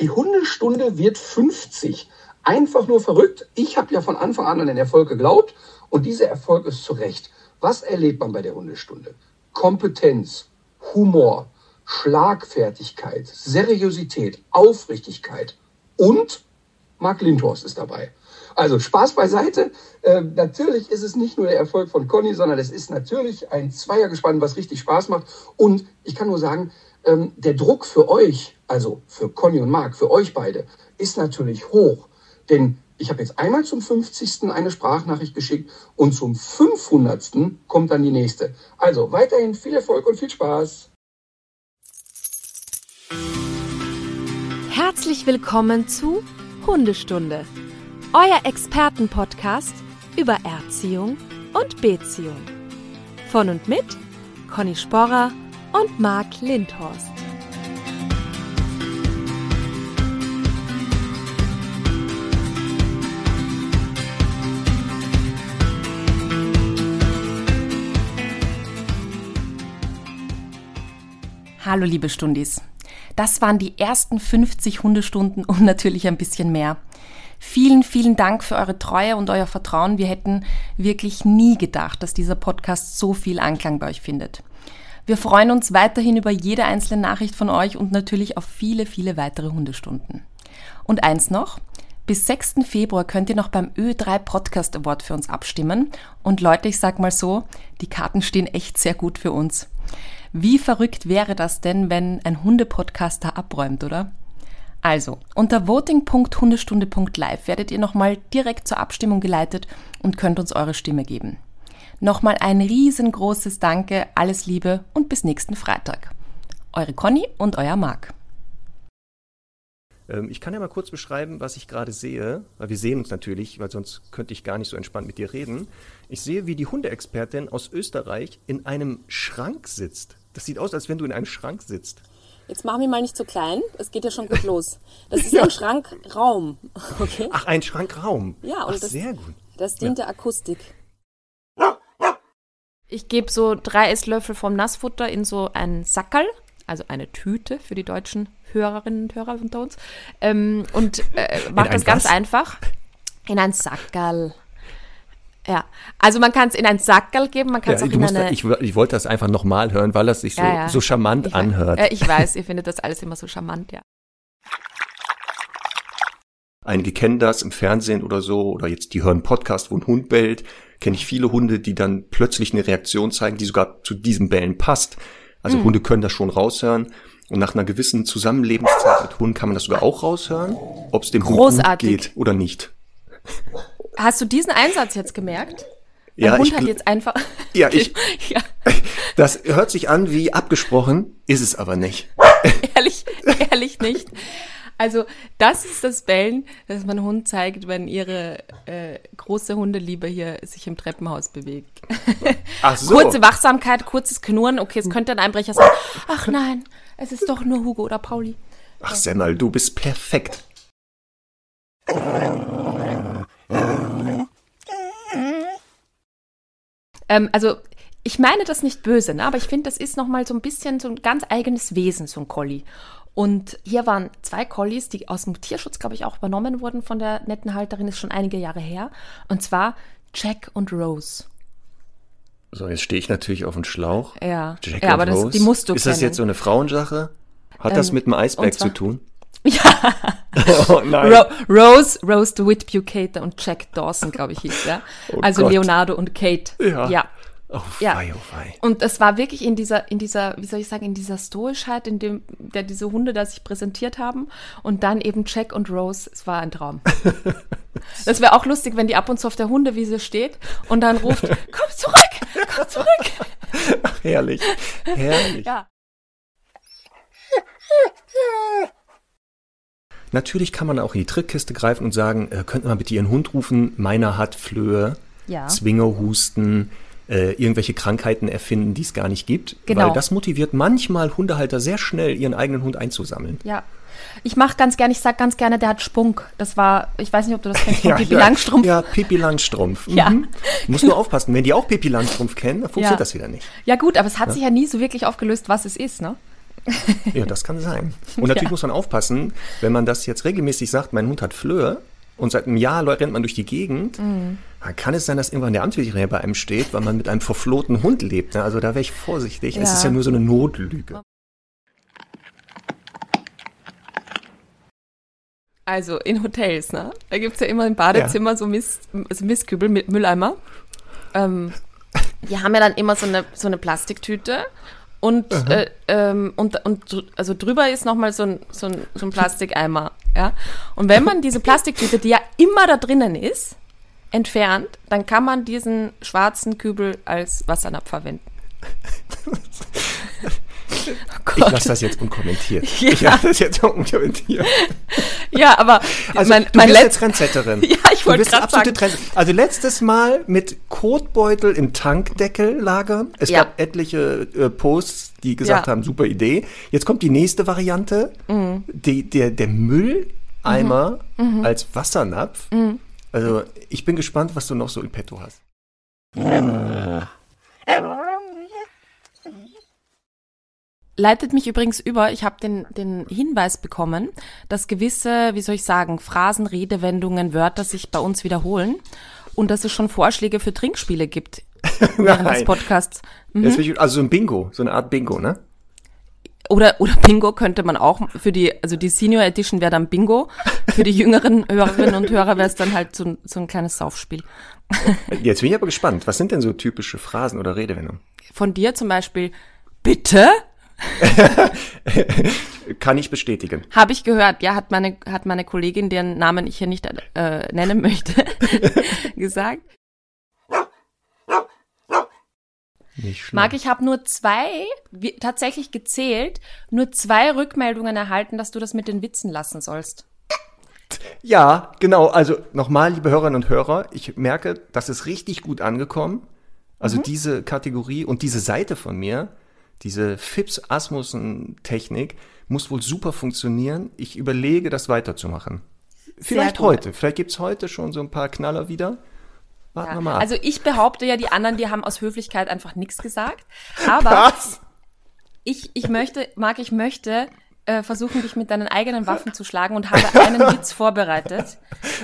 Die Hundestunde wird 50. Einfach nur verrückt. Ich habe ja von Anfang an an den Erfolg geglaubt und dieser Erfolg ist zu Recht. Was erlebt man bei der Hundestunde? Kompetenz, Humor, Schlagfertigkeit, Seriosität, Aufrichtigkeit und Mark Lindhorst ist dabei. Also Spaß beiseite. Äh, natürlich ist es nicht nur der Erfolg von Conny, sondern es ist natürlich ein Zweiergespann, was richtig Spaß macht. Und ich kann nur sagen, ähm, der Druck für euch, also für Conny und Marc, für euch beide, ist natürlich hoch. Denn ich habe jetzt einmal zum 50. eine Sprachnachricht geschickt und zum 500. kommt dann die nächste. Also weiterhin viel Erfolg und viel Spaß. Herzlich willkommen zu Hundestunde, euer Expertenpodcast über Erziehung und Beziehung. Von und mit Conny Sporrer und Marc Lindhorst. Hallo liebe Stundis. Das waren die ersten 50 Hundestunden und natürlich ein bisschen mehr. Vielen, vielen Dank für eure Treue und euer Vertrauen. Wir hätten wirklich nie gedacht, dass dieser Podcast so viel Anklang bei euch findet. Wir freuen uns weiterhin über jede einzelne Nachricht von euch und natürlich auf viele, viele weitere Hundestunden. Und eins noch, bis 6. Februar könnt ihr noch beim Ö3 Podcast Award für uns abstimmen. Und Leute, ich sag mal so, die Karten stehen echt sehr gut für uns. Wie verrückt wäre das denn, wenn ein Hundepodcaster abräumt, oder? Also, unter voting.hundestunde.live werdet ihr nochmal direkt zur Abstimmung geleitet und könnt uns eure Stimme geben. Nochmal ein riesengroßes Danke, alles Liebe und bis nächsten Freitag. Eure Conny und euer Marc. Ähm, ich kann ja mal kurz beschreiben, was ich gerade sehe, weil wir sehen uns natürlich, weil sonst könnte ich gar nicht so entspannt mit dir reden. Ich sehe, wie die Hundeexpertin aus Österreich in einem Schrank sitzt. Das sieht aus, als wenn du in einem Schrank sitzt. Jetzt machen wir mal nicht zu klein. Es geht ja schon gut los. Das ist ja. ein Schrankraum. Okay? Ach, ein Schrankraum. Ja, und Ach, das, sehr gut. Das dient ja. der Akustik. Ich gebe so drei Esslöffel vom Nassfutter in so einen Sackerl, also eine Tüte für die deutschen Hörerinnen und Hörer unter uns. Ähm, und äh, mache das ganz was? einfach. In ein Sackerl. Ja, also man kann es in ein Sackerl geben, man kann es ja, auch in eine... Da, ich, ich, wollte das einfach nochmal hören, weil das sich so, ja, ja. so charmant ich anhört. Weiß, ich weiß, ihr findet das alles immer so charmant, ja. Einige kennen das im Fernsehen oder so, oder jetzt die hören Podcast, wo ein Hund bellt. Kenne ich viele Hunde, die dann plötzlich eine Reaktion zeigen, die sogar zu diesem Bellen passt. Also hm. Hunde können das schon raushören. Und nach einer gewissen Zusammenlebenszeit mit Hunden kann man das sogar auch raushören, ob es dem Großartig. Hund gut geht oder nicht. Hast du diesen Einsatz jetzt gemerkt? Der ja, Hund ich, hat jetzt einfach. Ja, ich. ja. Das hört sich an wie abgesprochen, ist es aber nicht. ehrlich, ehrlich nicht. Also das ist das Bellen, das mein Hund zeigt, wenn ihre äh, große Hundeliebe hier sich im Treppenhaus bewegt. Ach so. Kurze Wachsamkeit, kurzes Knurren. Okay, es könnte ein Einbrecher sein. Ach nein, es ist doch nur Hugo oder Pauli. Ach Semmel, du bist perfekt. Ähm, also ich meine das nicht böse, ne? aber ich finde, das ist nochmal so ein bisschen so ein ganz eigenes Wesen, so ein Collie. Und hier waren zwei Collies, die aus dem Tierschutz, glaube ich, auch übernommen wurden von der netten Halterin, ist schon einige Jahre her. Und zwar Jack und Rose. So, jetzt stehe ich natürlich auf dem Schlauch. Ja, Jack ja aber das, die musst du Ist kennen. das jetzt so eine Frauensache? Hat ähm, das mit dem Eisberg zu tun? Ja. oh nein. Ro Rose, Rose DeWitt Bucater und Jack Dawson, glaube ich, hieß der. Oh also Gott. Leonardo und Kate. Ja. ja. Oh, ja. Fei, oh, fei. Und es war wirklich in dieser, in dieser, wie soll ich sagen, in dieser Stoischheit, in dem, der diese Hunde da sich präsentiert haben. Und dann eben Jack und Rose. Es war ein Traum. das wäre auch lustig, wenn die ab und zu auf der Hundewiese steht und dann ruft, komm zurück, komm zurück. Ach, herrlich, herrlich. Ja. Natürlich kann man auch in die Trickkiste greifen und sagen, äh, könnte man bitte Ihren Hund rufen, meiner hat Flöhe, ja. Zwingerhusten, äh, irgendwelche Krankheiten erfinden, die es gar nicht gibt. Genau. Weil das motiviert manchmal Hundehalter sehr schnell, ihren eigenen Hund einzusammeln. Ja. Ich mache ganz gerne, ich sage ganz gerne, der hat Spunk. Das war, ich weiß nicht, ob du das kennst, ja, Pippi ja, Langstrumpf. Ja, Pippi Langstrumpf. Mhm. Ja. Muss nur aufpassen, wenn die auch Pippi Langstrumpf kennen, dann funktioniert ja. das wieder nicht. Ja gut, aber es hat sich ja nie so wirklich aufgelöst, was es ist, ne? Ja, das kann sein. Und natürlich muss man aufpassen, wenn man das jetzt regelmäßig sagt, mein Hund hat Flöhe und seit einem Jahr rennt man durch die Gegend, Mhm. Kann es sein, dass irgendwann der Amtsveterinär bei einem steht, weil man mit einem verflohten Hund lebt. Ne? Also da wäre ich vorsichtig. Es Ja. ist ja nur so eine Notlüge. Also in Hotels, ne? Da gibt's ja immer im Badezimmer so Mist, also Mistkübel mit Mülleimer. Ähm, die haben ja dann immer so eine, so eine Plastiktüte und, äh, ähm, und, und also drüber ist nochmal so ein, so, ein, so ein Plastikeimer. Ja? Und wenn man diese Plastiktüte, die ja immer da drinnen ist, entfernt, dann kann man diesen schwarzen Kübel als Wassernapf verwenden. Oh Ich lasse das jetzt unkommentiert. Ja. Ich lasse das jetzt unkommentiert. Ja, aber Also mein, du mein bist letz- jetzt Trendsetterin. Ja, ich Du wollte bist gerade absolute sagen. Trend. Also letztes Mal mit Kotbeutel im Tankdeckel lagern. Es Ja. gab etliche äh, Posts, die gesagt Ja. haben, super Idee. Jetzt kommt die nächste Variante. Mhm. Die, der, der Mülleimer als Wassernapf. Mhm. Also ich bin gespannt, was du noch so in petto hast. Leitet mich übrigens über, ich habe den, den Hinweis bekommen, dass gewisse, wie soll ich sagen, Phrasen, Redewendungen, Wörter sich bei uns wiederholen und dass es schon Vorschläge für Trinkspiele gibt während des. Podcasts. Mhm. Also so ein Bingo, so eine Art Bingo, ne? Oder, oder Bingo könnte man auch für die, also die Senior Edition wäre dann Bingo. Für die jüngeren Hörerinnen und Hörer wäre es dann halt so ein, so ein kleines Saufspiel. Jetzt bin ich aber gespannt. Was sind denn so typische Phrasen oder Redewendungen? Von dir zum Beispiel, bitte? Kann ich bestätigen. Habe ich gehört, ja, hat meine, hat meine Kollegin, deren Namen ich hier nicht äh, nennen möchte, gesagt. Nicht. Marc, ich habe nur zwei, wie, tatsächlich gezählt, nur zwei Rückmeldungen erhalten, dass du das mit den Witzen lassen sollst. Ja, genau. Also nochmal, liebe Hörerinnen und Hörer, ich merke, das ist richtig gut angekommen. Also diese Kategorie und diese Seite von mir, diese Fips Asmussen Technik, muss wohl super funktionieren. Ich überlege, das weiterzumachen. Vielleicht heute. Vielleicht gibt's heute schon so ein paar Knaller wieder. Warten Ja. wir mal ab. Also ich behaupte ja, die anderen, die haben aus Höflichkeit einfach nichts gesagt. Aber Was? ich, ich möchte, Marc, ich möchte äh, versuchen, dich mit deinen eigenen Waffen zu schlagen und habe einen Witz vorbereitet.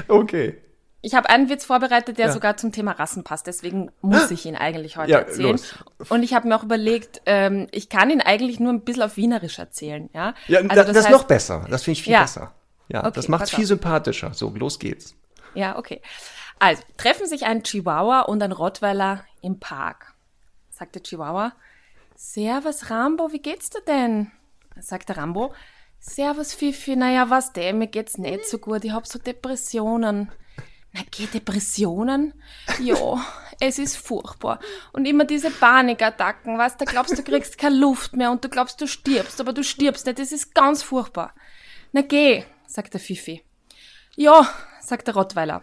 Okay. Ich habe einen Witz vorbereitet, der Ja. sogar zum Thema Rassen passt. Deswegen muss ich ihn eigentlich heute Ja, erzählen. los. Und ich habe mir auch überlegt, ähm, ich kann ihn eigentlich nur ein bisschen auf Wienerisch erzählen. Ja, Ja, Also das, das ist heißt- noch besser. Das finde ich viel Ja. besser. Ja, Okay, das macht pass viel sympathischer. So, los geht's. Ja, okay. Also, treffen sich ein Chihuahua und ein Rottweiler im Park. Sagt der Chihuahua, Servus Rambo, wie geht's dir denn? Sagt der Rambo, Servus Fifi, naja, was denn, mir geht's nicht so gut, ich hab so Depressionen. Na, geh Depressionen? Ja, es ist furchtbar. Und immer diese Panikattacken, weißt du, glaubst du kriegst keine Luft mehr und du glaubst du stirbst, aber du stirbst nicht, das ist ganz furchtbar. Na geh, sagt der Fifi. Ja, sagt der Rottweiler.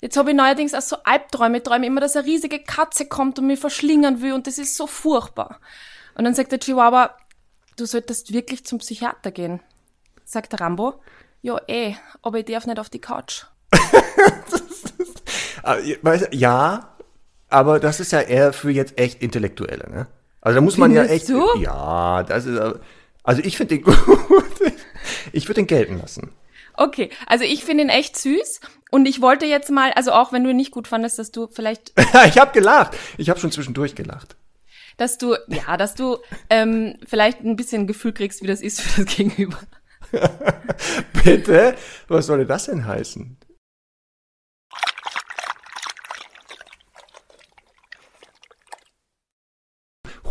Jetzt habe ich neuerdings auch so Albträume, ich träume immer, dass eine riesige Katze kommt und mich verschlingen will und das ist so furchtbar. Und dann sagt der Chihuahua, du solltest wirklich zum Psychiater gehen. Sagt der Rambo, ja eh, aber ich darf nicht auf die Couch. Du, Ja, aber das ist ja eher für jetzt echt Intellektuelle, ne? Also da muss man ja echt. Findest du? Ja, das ist. aber- Also ich finde den gut. Ich würde den gelten lassen. Okay, also ich finde ihn echt süß und ich wollte jetzt mal, also auch wenn du ihn nicht gut fandest, dass du vielleicht, ich habe gelacht. Ich habe schon zwischendurch gelacht. dass du, ja, dass du ähm, vielleicht ein bisschen Gefühl kriegst, wie das ist für das Gegenüber. Bitte? Was soll denn das denn heißen?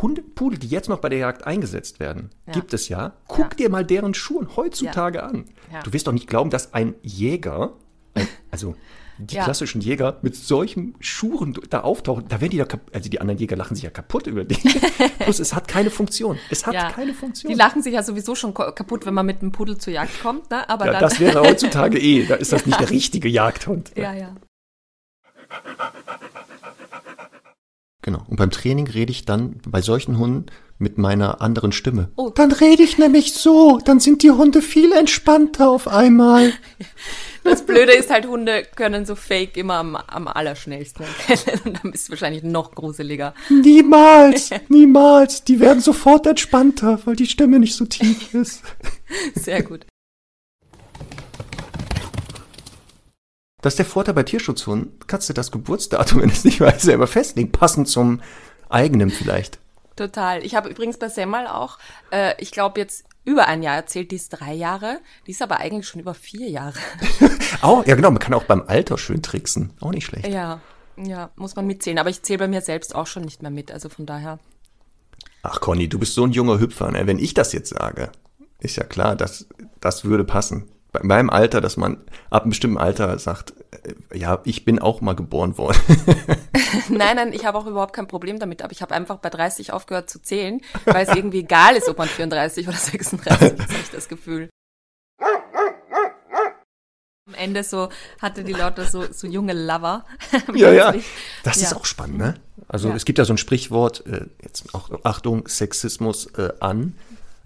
Hundepudel, die jetzt noch bei der Jagd eingesetzt werden, Ja. gibt es ja. Guck dir mal deren Schuhe heutzutage an. Ja. Du wirst doch nicht glauben, dass ein Jäger, ein, also die Ja. klassischen Jäger, mit solchen Schuhen da auftauchen. Da werden die ja kaputt, also die anderen Jäger lachen sich ja kaputt über die. Plus es hat keine Funktion. Es hat Ja, keine Funktion. Die lachen sich ja sowieso schon kaputt, wenn man mit einem Pudel zur Jagd kommt, ne? Aber ja, das wäre heutzutage eh. Da ist das nicht der richtige Jagdhund. ja, ja. Genau. Und beim Training rede ich dann bei solchen Hunden mit meiner anderen Stimme. Oh. Dann rede ich nämlich so. Dann sind die Hunde viel entspannter auf einmal. Das Blöde ist halt, Hunde können so fake immer am, am allerschnellsten erkennen. Und dann bist du wahrscheinlich noch gruseliger. Niemals, niemals. Die werden sofort entspannter, weil die Stimme nicht so tief ist. Sehr gut. Das ist der Vorteil bei Tierschutzhunden. Kannst du das Geburtsdatum, wenn es nicht weißt, selber festlegen. Passend zum eigenen vielleicht. Total. Ich habe übrigens bei Semmel auch, äh, ich glaube jetzt über ein Jahr erzählt, die ist drei Jahre, die ist aber eigentlich schon über vier Jahre. oh, ja genau, man kann auch beim Alter schön tricksen. Auch nicht schlecht. Ja, ja, muss man mitzählen. Aber ich zähle bei mir selbst auch schon nicht mehr mit, also von daher. Ach Conny, du bist so ein junger Hüpfer. Ne? Wenn ich das jetzt sage, ist ja klar, das, das würde passen bei meinem Alter, dass man ab einem bestimmten Alter sagt, äh, ja, ich bin auch mal geboren worden. nein, nein, ich habe auch überhaupt kein Problem damit, aber ich habe einfach bei 30 aufgehört zu zählen, weil es irgendwie egal ist, ob man 34 oder 36 ist, habe ich das Gefühl. Am Ende so hatte die Leute so, so junge Lover. ja, ja. Das ja. ist auch spannend, ne? Also ja. es gibt ja so ein Sprichwort, äh, jetzt auch Achtung, Sexismus äh, an.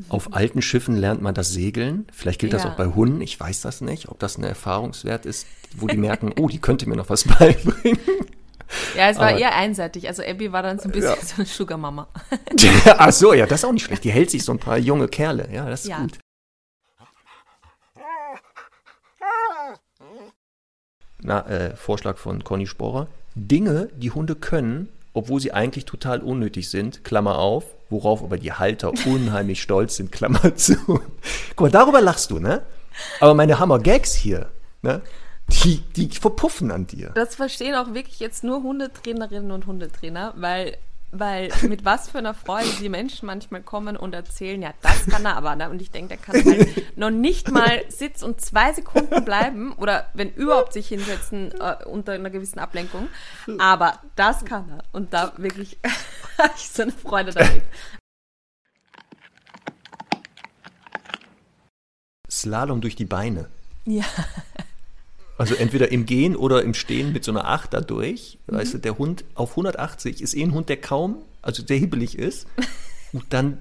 Auf alten Schiffen lernt man das Segeln. Vielleicht gilt das ja. auch bei Hunden. Ich weiß das nicht, ob das ein Erfahrungswert ist, wo die merken, oh, die könnte mir noch was beibringen. Ja, es war Aber, eher einseitig. Also Abby war dann so ein bisschen ja. so eine Sugar-Mama. Ach so, ja, das ist auch nicht schlecht. Die hält sich so ein paar junge Kerle. Ja, das ist ja. gut. Na, äh, Vorschlag von Conny Sporer. Dinge, die Hunde können, obwohl sie eigentlich total unnötig sind, Klammer auf, worauf aber die Halter unheimlich stolz sind, Klammer zu. Guck mal, darüber lachst du, ne? Aber meine Hammer-Gags hier, ne? Die, die verpuffen an dir. Das verstehen auch wirklich jetzt nur Hundetrainerinnen und Hundetrainer, weil weil mit was für einer Freude die Menschen manchmal kommen und erzählen, ja, das kann er aber. Ne? Und ich denke, der kann halt noch nicht mal sitzen und zwei Sekunden bleiben oder wenn überhaupt sich hinsetzen äh, unter einer gewissen Ablenkung. Aber das kann er. Und da wirklich habe ich so eine Freude damit. Slalom durch die Beine. Ja. Also entweder im Gehen oder im Stehen mit so einer Acht da durch. Mhm. Weißt du, der Hund auf 180 ist eh ein Hund, der kaum, also der hibbelig ist. Und dann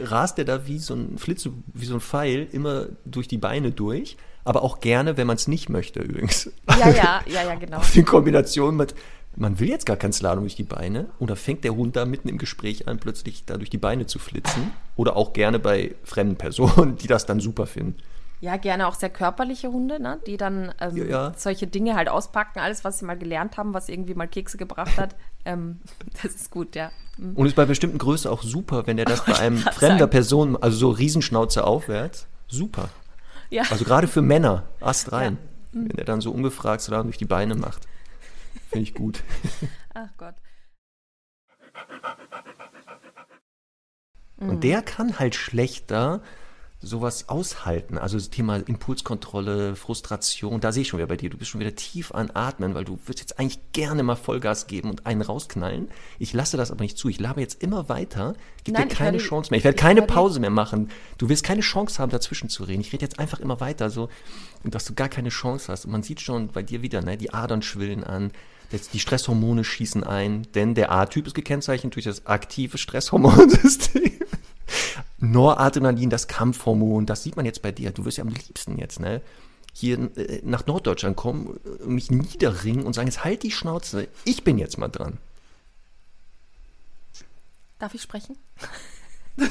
rast er da wie so ein Flitz, wie so ein Pfeil immer durch die Beine durch. Aber auch gerne, wenn man es nicht möchte, übrigens. Ja, ja, ja, ja, genau. In Kombination mit, man will jetzt gar keinen Slalom durch die Beine. Oder fängt der Hund da mitten im Gespräch an, plötzlich da durch die Beine zu flitzen. Oder auch gerne bei fremden Personen, die das dann super finden. Ja, gerne auch sehr körperliche Hunde, ne? die dann ähm, ja, ja. solche Dinge halt auspacken, alles, was sie mal gelernt haben, was irgendwie mal Kekse gebracht hat. ähm, das ist gut, ja. Mhm. Und ist bei bestimmten Größen auch super, wenn er das bei einem fremder sagen. Person, also so Riesenschnauze aufwärts, super. Ja. Also gerade für Männer, Ast rein. Ja. Mhm. Wenn er dann so ungefragt so durch die Beine macht. Finde ich gut. Ach Gott. Und der kann halt schlechter sowas aushalten. Also das Thema Impulskontrolle, Frustration, da sehe ich schon wieder bei dir. Du bist schon wieder tief an Atmen, weil du würdest jetzt eigentlich gerne mal Vollgas geben und einen rausknallen. Ich lasse das aber nicht zu. Ich labe jetzt immer weiter, gib Nein, dir keine Chance mehr. Ich werde keine Pause mehr machen. Du wirst keine Chance haben, dazwischen zu reden. Ich rede jetzt einfach immer weiter, so, dass du gar keine Chance hast. Und man sieht schon bei dir wieder, ne, die Adern schwillen an. Die Stresshormone schießen ein, denn der A-Typ ist gekennzeichnet durch das aktive Stresshormonsystem. Noradrenalin, das Kampfhormon, das sieht man jetzt bei dir. Du wirst ja am liebsten jetzt, ne? Hier äh, nach Norddeutschland kommen, mich niederringen und sagen, jetzt halt die Schnauze, ich bin jetzt mal dran. Darf ich sprechen?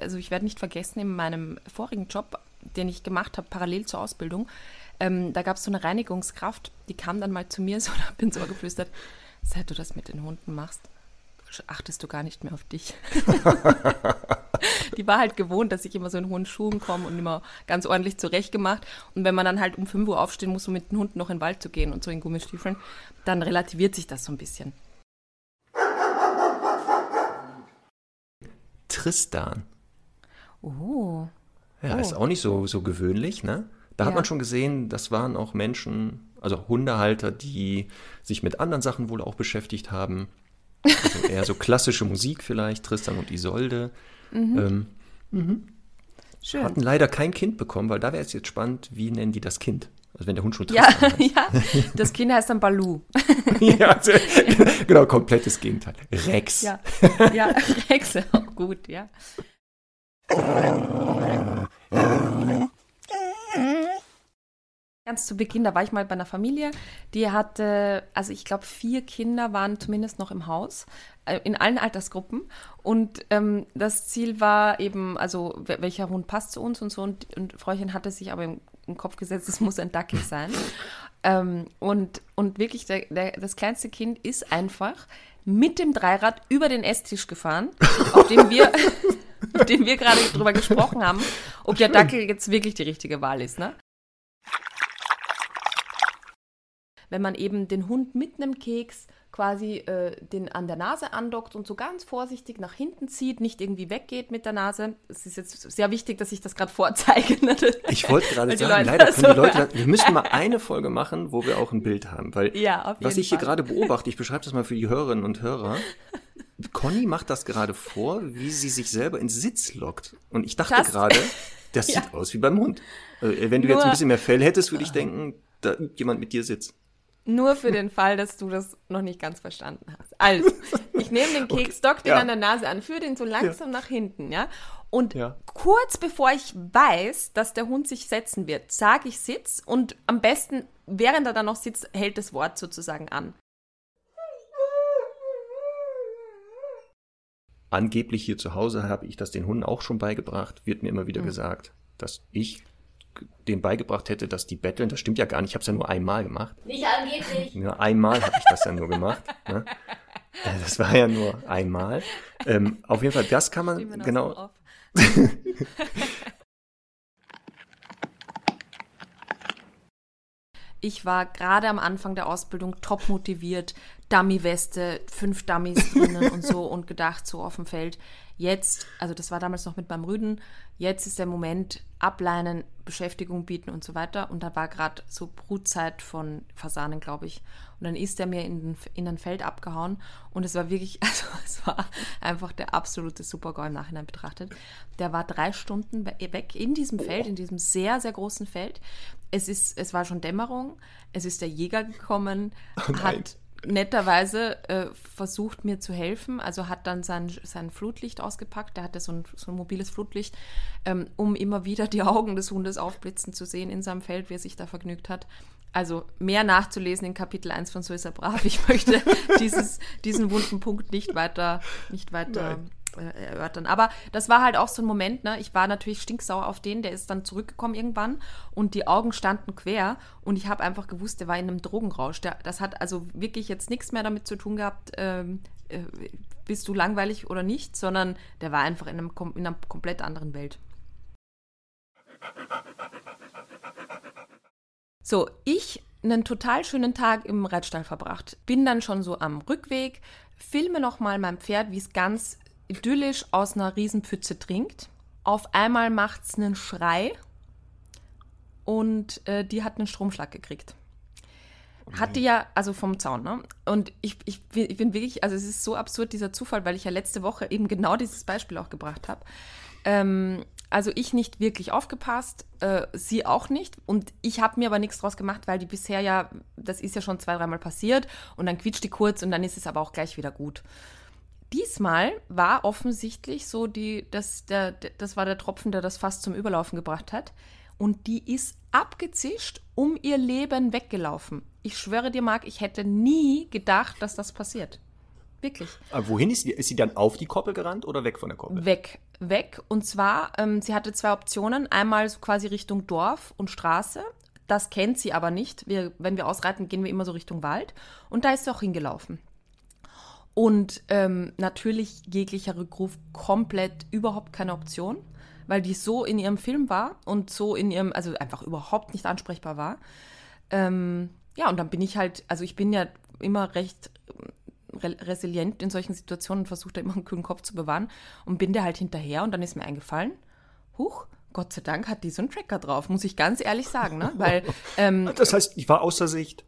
also ich werde nicht vergessen, in meinem vorigen Job, den ich gemacht habe, parallel zur Ausbildung, ähm, da gab es so eine Reinigungskraft, die kam dann mal zu mir so und mir so geflüstert, seit du das mit den Hunden machst, achtest du gar nicht mehr auf dich. die war halt gewohnt, dass ich immer so in hohen Schuhen komme und immer ganz ordentlich zurechtgemacht. Und wenn man dann halt um 5 Uhr aufstehen muss, um mit den Hunden noch in den Wald zu gehen und so in Gummistiefeln, dann relativiert sich das so ein bisschen. Tristan. Oh. Ja, oh. ist auch nicht so, so gewöhnlich, ne? Da ja. hat man schon gesehen, das waren auch Menschen, also Hundehalter, die sich mit anderen Sachen wohl auch beschäftigt haben. Also eher so klassische Musik vielleicht, Tristan und Isolde. Mhm. Ähm, mhm. Schön. Hatten leider kein Kind bekommen, weil da wäre es jetzt spannend, wie nennen die das Kind? Also wenn der Hund schon Tristan ja, heißt. ja, das Kind heißt dann Balu. ja, also, genau, komplettes Gegenteil. Rex. Ja, ja Rex, auch gut, ja. Ganz zu Beginn, da war ich mal bei einer Familie, die hatte, also ich glaube, vier Kinder waren zumindest noch im Haus, äh, in allen Altersgruppen. Und ähm, das Ziel war eben, also welcher Hund passt zu uns und so. Und, und Fräuchen hatte sich aber im, im Kopf gesetzt, es muss ein Dackel sein. ähm, und, und wirklich, der, der, das kleinste Kind ist einfach mit dem Dreirad über den Esstisch gefahren, auf dem wir, auf dem wir gerade drüber gesprochen haben, ob der Dackel jetzt wirklich die richtige Wahl ist. Ne? Wenn man eben den Hund mit einem Keks quasi äh, den an der Nase andockt und so ganz vorsichtig nach hinten zieht, nicht irgendwie weggeht mit der Nase. Es ist jetzt sehr wichtig, dass ich das gerade vorzeige. Ne? Ich wollte gerade sagen, leider können die Leute, wir müssen mal eine Folge machen, wo wir auch ein Bild haben, weil ja, was ich Fall. hier gerade beobachte, ich beschreibe das mal für die Hörerinnen und Hörer. Conny macht das gerade vor, wie sie sich selber ins Sitz lockt. Und ich dachte gerade, das ja. sieht aus wie beim Hund. Äh, wenn du Nur, jetzt ein bisschen mehr Fell hättest, würde ich denken, da jemand mit dir sitzt. Nur für den Fall, dass du das noch nicht ganz verstanden hast. Also, ich nehme den Keks, okay. dock den ja. an der Nase an, führe den so langsam ja. nach hinten, ja. Und ja. kurz bevor ich weiß, dass der Hund sich setzen wird, sage ich Sitz und am besten, während er dann noch sitzt, hält das Wort sozusagen an. Angeblich hier zu Hause habe ich das den Hunden auch schon beigebracht, wird mir immer wieder mhm. gesagt, dass ich denen beigebracht hätte, dass die betteln. Das stimmt ja gar nicht. Ich habe es ja nur einmal gemacht. Nicht angeblich. Nur einmal habe ich das ja nur gemacht. Ne? Äh, das war ja nur einmal. Ähm, auf jeden Fall, das kann man genau. ich war gerade am Anfang der Ausbildung top motiviert, Dummy-Weste, fünf Dummies drinnen und so und gedacht, so auf dem Feld, Jetzt, also das war damals noch mit beim Rüden, jetzt ist der Moment, ableinen, Beschäftigung bieten und so weiter. Und da war gerade so Brutzeit von Fasanen, glaube ich. Und dann ist er mir in, den, in ein Feld abgehauen. Und es war wirklich, also es war einfach der absolute Supergau im Nachhinein betrachtet. Der war drei Stunden weg in diesem Feld, in diesem sehr, sehr großen Feld. Es, ist, es war schon Dämmerung. Es ist der Jäger gekommen, oh hat netterweise äh, versucht mir zu helfen, also hat dann sein, sein Flutlicht ausgepackt, der hatte so ein, so ein mobiles Flutlicht, ähm, um immer wieder die Augen des Hundes aufblitzen zu sehen in seinem Feld, wie er sich da vergnügt hat. Also mehr nachzulesen in Kapitel 1 von So ist er brav. Ich möchte dieses, diesen wunden Punkt nicht weiter, nicht weiter erörtern. Aber das war halt auch so ein Moment, ne? Ich war natürlich stinksauer auf den, der ist dann zurückgekommen irgendwann und die Augen standen quer und ich habe einfach gewusst, der war in einem Drogenrausch. Der, das hat also wirklich jetzt nichts mehr damit zu tun gehabt, ähm, äh, bist du langweilig oder nicht, sondern der war einfach in, einem, in einer komplett anderen Welt. So, ich einen total schönen Tag im Reitstall verbracht. Bin dann schon so am Rückweg, filme nochmal mein Pferd, wie es ganz idyllisch aus einer Riesenpfütze trinkt. Auf einmal macht es einen Schrei und äh, die hat einen Stromschlag gekriegt. Hatte ja, also vom Zaun, ne? Und ich, ich, ich bin wirklich, also es ist so absurd, dieser Zufall, weil ich ja letzte Woche eben genau dieses Beispiel auch gebracht habe. Ähm, also ich nicht wirklich aufgepasst, äh, sie auch nicht. Und ich habe mir aber nichts draus gemacht, weil die bisher ja, das ist ja schon zwei, dreimal passiert und dann quietscht die kurz und dann ist es aber auch gleich wieder gut. Diesmal war offensichtlich so die, das, der, das war der Tropfen, der das fast zum Überlaufen gebracht hat. Und die ist abgezischt, um ihr Leben weggelaufen. Ich schwöre dir, Marc, ich hätte nie gedacht, dass das passiert. Wirklich. Aber wohin ist sie? Ist sie dann auf die Koppel gerannt oder weg von der Koppel? Weg, weg. Und zwar, ähm, sie hatte zwei Optionen. Einmal so quasi Richtung Dorf und Straße. Das kennt sie aber nicht. Wir, wenn wir ausreiten, gehen wir immer so Richtung Wald. Und da ist sie auch hingelaufen. Und ähm, natürlich jeglicher Rückruf komplett überhaupt keine Option, weil die so in ihrem Film war und so in ihrem, also einfach überhaupt nicht ansprechbar war. Ähm, ja, und dann bin ich halt, also ich bin ja immer recht re resilient in solchen Situationen und versuche da immer einen kühlen Kopf zu bewahren und bin der halt hinterher und dann ist mir eingefallen, huch, Gott sei Dank hat die so einen Tracker drauf, muss ich ganz ehrlich sagen, ne? Weil, ähm, das heißt, die war außer Sicht.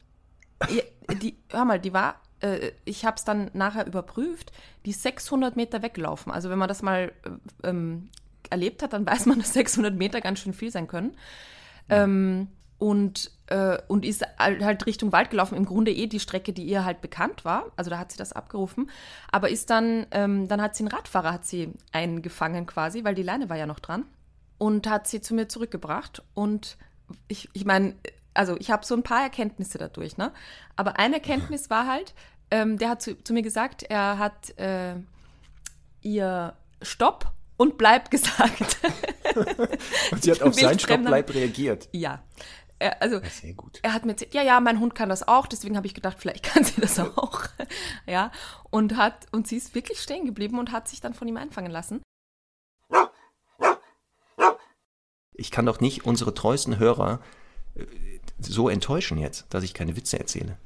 Die, hör mal, die war äh, ich habe es dann nachher überprüft, die 600 Meter weglaufen. Also wenn man das mal äh, ähm, erlebt hat, dann weiß man, dass 600 Meter ganz schön viel sein können. Ähm, und, äh, und ist halt Richtung Wald gelaufen. Im Grunde eh die Strecke, die ihr halt bekannt war. Also da hat sie das abgerufen. Aber ist dann, ähm, dann hat sie einen Radfahrer, hat sie eingefangen quasi, weil die Leine war ja noch dran. Und hat sie zu mir zurückgebracht. Und ich, ich meine, also ich habe so ein paar Erkenntnisse dadurch, ne? Aber eine Erkenntnis war halt, ähm, der hat zu, zu, mir gesagt, er hat äh, ihr Stopp und Bleib gesagt. und sie hat auf sein Stopp Bleib reagiert. Ja. Er, also, sehr gut. er hat mir erzählt, ja, ja, mein Hund kann das auch, deswegen habe ich gedacht, vielleicht kann sie das auch. ja. Und hat, und sie ist wirklich stehen geblieben und hat sich dann von ihm einfangen lassen. Ich kann doch nicht unsere treuesten Hörer äh, so enttäuschen jetzt, dass ich keine Witze erzähle.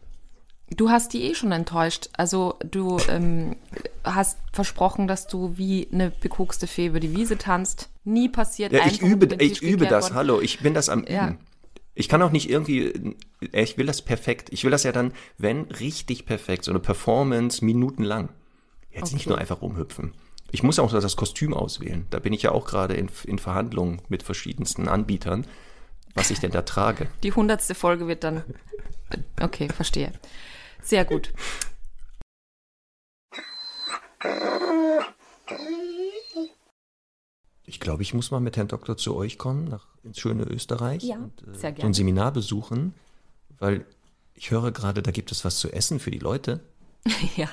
Du hast die eh schon enttäuscht. Also du ähm, hast versprochen, dass du wie eine bekokste Fee über die Wiese tanzt. Nie passiert. Ja, ich übe, ich übe das. Worden. Hallo, ich bin das am ja. Üben. Ich kann auch nicht irgendwie, äh, ich will das perfekt. Ich will das ja dann, wenn richtig perfekt, so eine Performance minutenlang. Jetzt okay. nicht nur einfach rumhüpfen. Ich muss auch das Kostüm auswählen. Da bin ich ja auch gerade in, in Verhandlungen mit verschiedensten Anbietern was ich denn da trage. Die hundertste Folge wird dann. Okay, verstehe. Sehr gut. Ich glaube, ich muss mal mit Herrn Doktor zu euch kommen, nach ins schöne Österreich. Ja, und, äh, sehr gerne. ein Seminar besuchen, weil ich höre gerade, da gibt es was zu essen für die Leute. ja.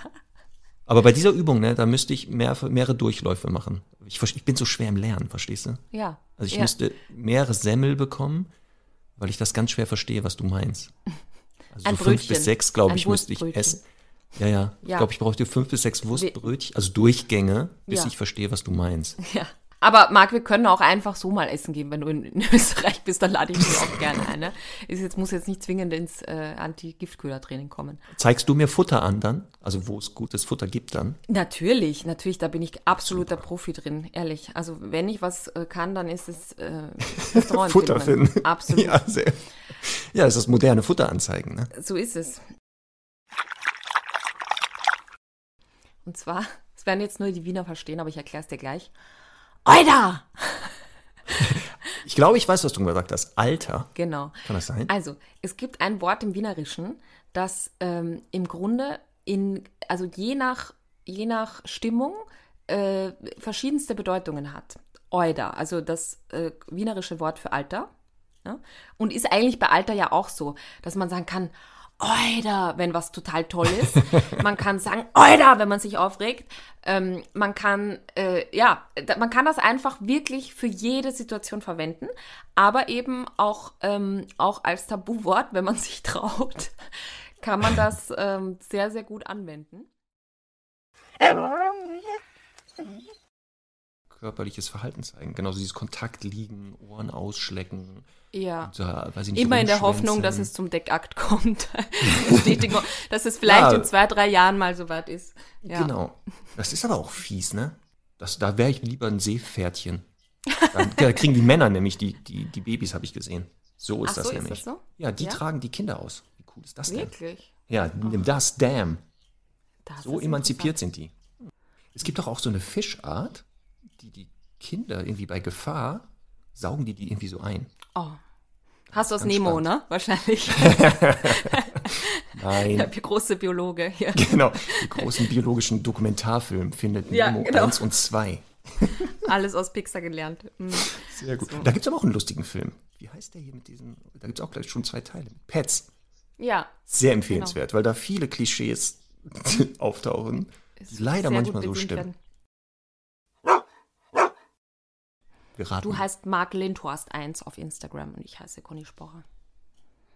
Aber bei dieser Übung, ne, da müsste ich mehr, mehrere Durchläufe machen. Ich, ich bin so schwer im Lernen, verstehst du? Ja. Also ich ja. müsste mehrere Semmel bekommen, weil ich das ganz schwer verstehe, was du meinst. Also Ein so fünf bis sechs, glaube ich, müsste ich essen. Ja, ja. ja. Ich glaube, ich brauche dir fünf bis sechs Wurstbrötchen, also Durchgänge, bis ja. ich verstehe, was du meinst. Ja. Aber Marc, wir können auch einfach so mal essen gehen, wenn du in, in Österreich bist, dann lade ich dich auch gerne ein. Ne? Ist jetzt, muss jetzt nicht zwingend ins äh, Anti-Giftköder-Training kommen. Zeigst du mir Futter an dann? Also wo es gutes Futter gibt dann? Natürlich, natürlich, da bin ich absoluter Super. Profi drin, ehrlich. Also wenn ich was äh, kann, dann ist es äh, Futter finden. Absolut. Ja, sehr. ja, das ist das moderne Futteranzeigen. Ne? So ist es. Und zwar, es werden jetzt nur die Wiener verstehen, aber ich erkläre es dir gleich. Oida! Ich glaube, ich weiß, was du gesagt hast. Alter. Genau. Kann das sein? Also, es gibt ein Wort im Wienerischen, das ähm, im Grunde in, also je nach, je nach Stimmung äh, verschiedenste Bedeutungen hat. Oida, also das äh, wienerische Wort für Alter. Ja? Und ist eigentlich bei Alter ja auch so, dass man sagen kann, Oida, wenn was total toll ist. Man kann sagen, Oida, wenn man sich aufregt. Ähm, man kann, äh, ja, man kann das einfach wirklich für jede Situation verwenden, aber eben auch, ähm, auch als Tabuwort, wenn man sich traut, kann man das ähm, sehr, sehr gut anwenden. Körperliches Verhalten zeigen, genauso dieses Kontakt liegen, Ohren ausschlecken, ja. So, nicht, Immer in der Hoffnung, dass es zum Deckakt kommt. dass es vielleicht ja. in zwei, drei Jahren mal so weit ist. Ja. Genau. Das ist aber auch fies, ne? Das, da wäre ich lieber ein Seepferdchen. Da, kriegen die Männer nämlich die, die, die Babys, habe ich gesehen. So ist Ach, das so nämlich. Ist das so? Ja, die ja? tragen die Kinder aus. Wie cool ist das denn? Wirklich? Ja, nimm das, damn. Das so emanzipiert sind die. Es gibt doch auch so eine Fischart, die die Kinder irgendwie bei Gefahr saugen die die irgendwie so ein. Oh. Hast du aus Nemo, spannend. ne? Wahrscheinlich. Nein. Der große Biologe hier. Genau. Die großen biologischen Dokumentarfilme findet ja, Nemo genau. 1 und 2. Alles aus Pixar gelernt. Mhm. Sehr gut. So. Da gibt es aber auch einen lustigen Film. Wie heißt der hier mit diesen? Da gibt es auch gleich schon zwei Teile. Pets. Ja. Sehr empfehlenswert, genau. weil da viele Klischees auftauchen, die leider manchmal so stimmen. Werden. Geraten. Du heißt Marc Lindhorst 1 auf Instagram und ich heiße Conny Sporrer.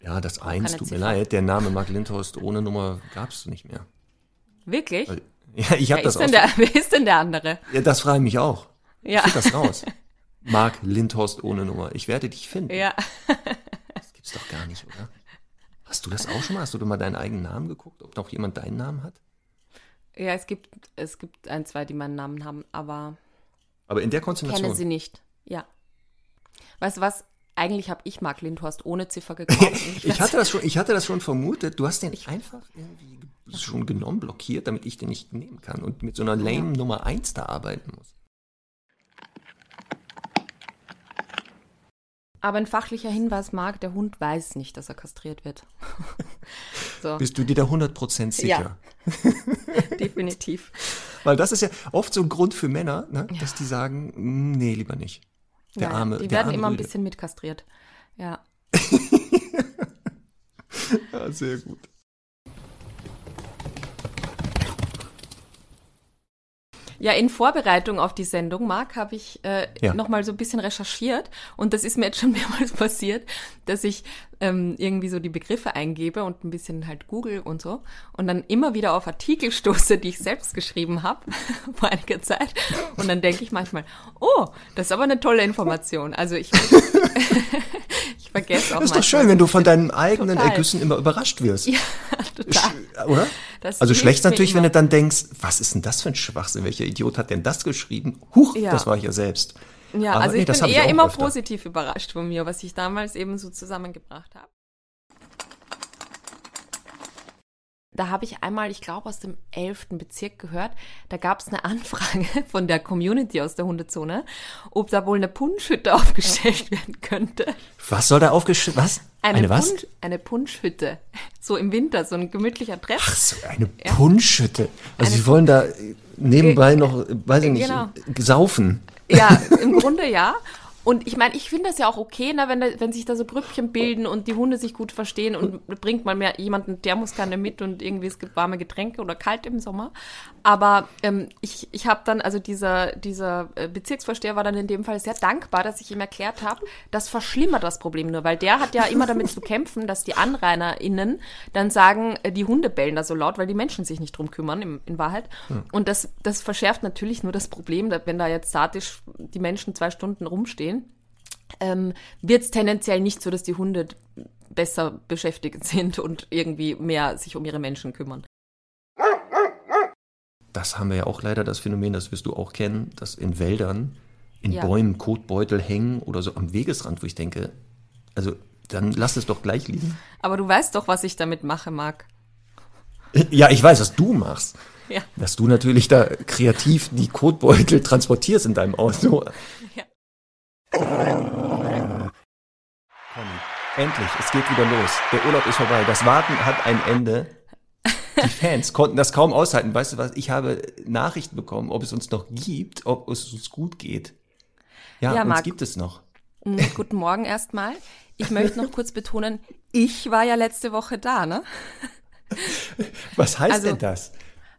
Ja, das 1, tut mir leid. Der Name Marc Lindhorst ohne Nummer gab es nicht mehr. Wirklich? Ja, ich habe das auch. Wer ist denn der andere? Ja, das frage ich mich auch. Ja. Ich das raus. Marc Lindhorst ohne Nummer. Ich werde dich finden. Ja. Das gibt's doch gar nicht, oder? Hast du das auch schon mal? Hast du mal deinen eigenen Namen geguckt, ob noch jemand deinen Namen hat? Ja, es gibt, es gibt ein, zwei, die meinen Namen haben, aber. Aber in der Konstellation. Kenne sie nicht. Ja. Weißt du was? Eigentlich habe ich Mark Lindhorst ohne Ziffer gekauft. Ich, ich, hatte das schon, ich hatte das schon vermutet. Du hast den einfach irgendwie schon genommen, blockiert, damit ich den nicht nehmen kann und mit so einer lame ja. Nummer 1 da arbeiten muss. Aber ein fachlicher Hinweis, Marc, der Hund weiß nicht, dass er kastriert wird. so. Bist du dir da 100% sicher? Ja, definitiv. Weil das ist ja oft so ein Grund für Männer, ne, ja. dass die sagen, hm, nee, lieber nicht. Der Nein, arme, die der werden arme immer ein bisschen mitkastriert. Ja. ja, sehr gut. Ja, in Vorbereitung auf die Sendung, Marc, habe ich äh, Ja. nochmal so ein bisschen recherchiert und das ist mir jetzt schon mehrmals passiert, dass ich ähm, irgendwie so die Begriffe eingebe und ein bisschen halt google und so und dann immer wieder auf Artikel stoße, die ich selbst geschrieben habe vor einiger Zeit und dann denke ich manchmal, oh, das ist aber eine tolle Information. Also ich, ich vergesse auch Das ist doch schön, wenn du von deinen eigenen Total. Ergüssen immer überrascht wirst. Ja, total. Sch- Oder? Das also schlecht natürlich, wenn du dann denkst, was ist denn das für ein Schwachsinn? Welcher Idiot hat denn das geschrieben? Huch, Ja. das war ich ja selbst. Ja, also nee, ich das bin ich eher auch immer öfter. positiv überrascht von mir, was ich damals eben so zusammengebracht habe. Da habe ich einmal, ich glaube, aus dem 11. Bezirk gehört, da gab es eine Anfrage von der Community aus der Hundezone, ob da wohl eine Punschhütte aufgestellt werden könnte. Was soll da aufgeschrieben? Was? Eine, was? Punsch, eine Punschhütte. So im Winter, so ein gemütlicher Treff. Ach so, eine Punschhütte. Also sie wollen da nebenbei noch, weiß ich nicht, Genau. saufen. Ja, im Grunde ja. Und ich meine, ich finde das ja auch okay, ne, wenn, da, wenn sich da so Grüppchen bilden und die Hunde sich gut verstehen und bringt mal mehr jemanden Thermoskanne mit und irgendwie es gibt warme Getränke oder kalt im Sommer. Aber ähm, ich, ich habe dann, also dieser, dieser äh, Bezirksvorsteher war dann in dem Fall sehr dankbar, dass ich ihm erklärt habe, das verschlimmert das Problem nur, weil der hat ja immer damit zu kämpfen, dass die AnrainerInnen dann sagen, äh, die Hunde bellen da so laut, weil die Menschen sich nicht drum kümmern, im, in Wahrheit. Und das, das verschärft natürlich nur das Problem, dass wenn da jetzt statisch die Menschen zwei Stunden rumstehen, ähm, wird es tendenziell nicht so, dass die Hunde besser beschäftigt sind und irgendwie mehr sich um ihre Menschen kümmern. Das haben wir ja auch leider das Phänomen, das wirst du auch kennen, dass in Wäldern, in Ja. Bäumen Kotbeutel hängen oder so am Wegesrand, wo ich denke, also dann lass es doch gleich liegen. Aber du weißt doch, was ich damit mache, Marc. Ja, ich weiß, was du machst. Ja. Dass du natürlich da kreativ die Kotbeutel transportierst in deinem Auto. Ja. Endlich, es geht wieder los. Der Urlaub ist vorbei. Das Warten hat ein Ende. Die Fans konnten das kaum aushalten. Weißt du was? Ich habe Nachrichten bekommen, ob es uns noch gibt, ob es uns gut geht. Ja, Ja, uns Marc. gibt es noch. Mm, Guten Morgen erstmal. Ich möchte noch kurz betonen, ich war ja letzte Woche da, ne? Was heißt Also- denn das?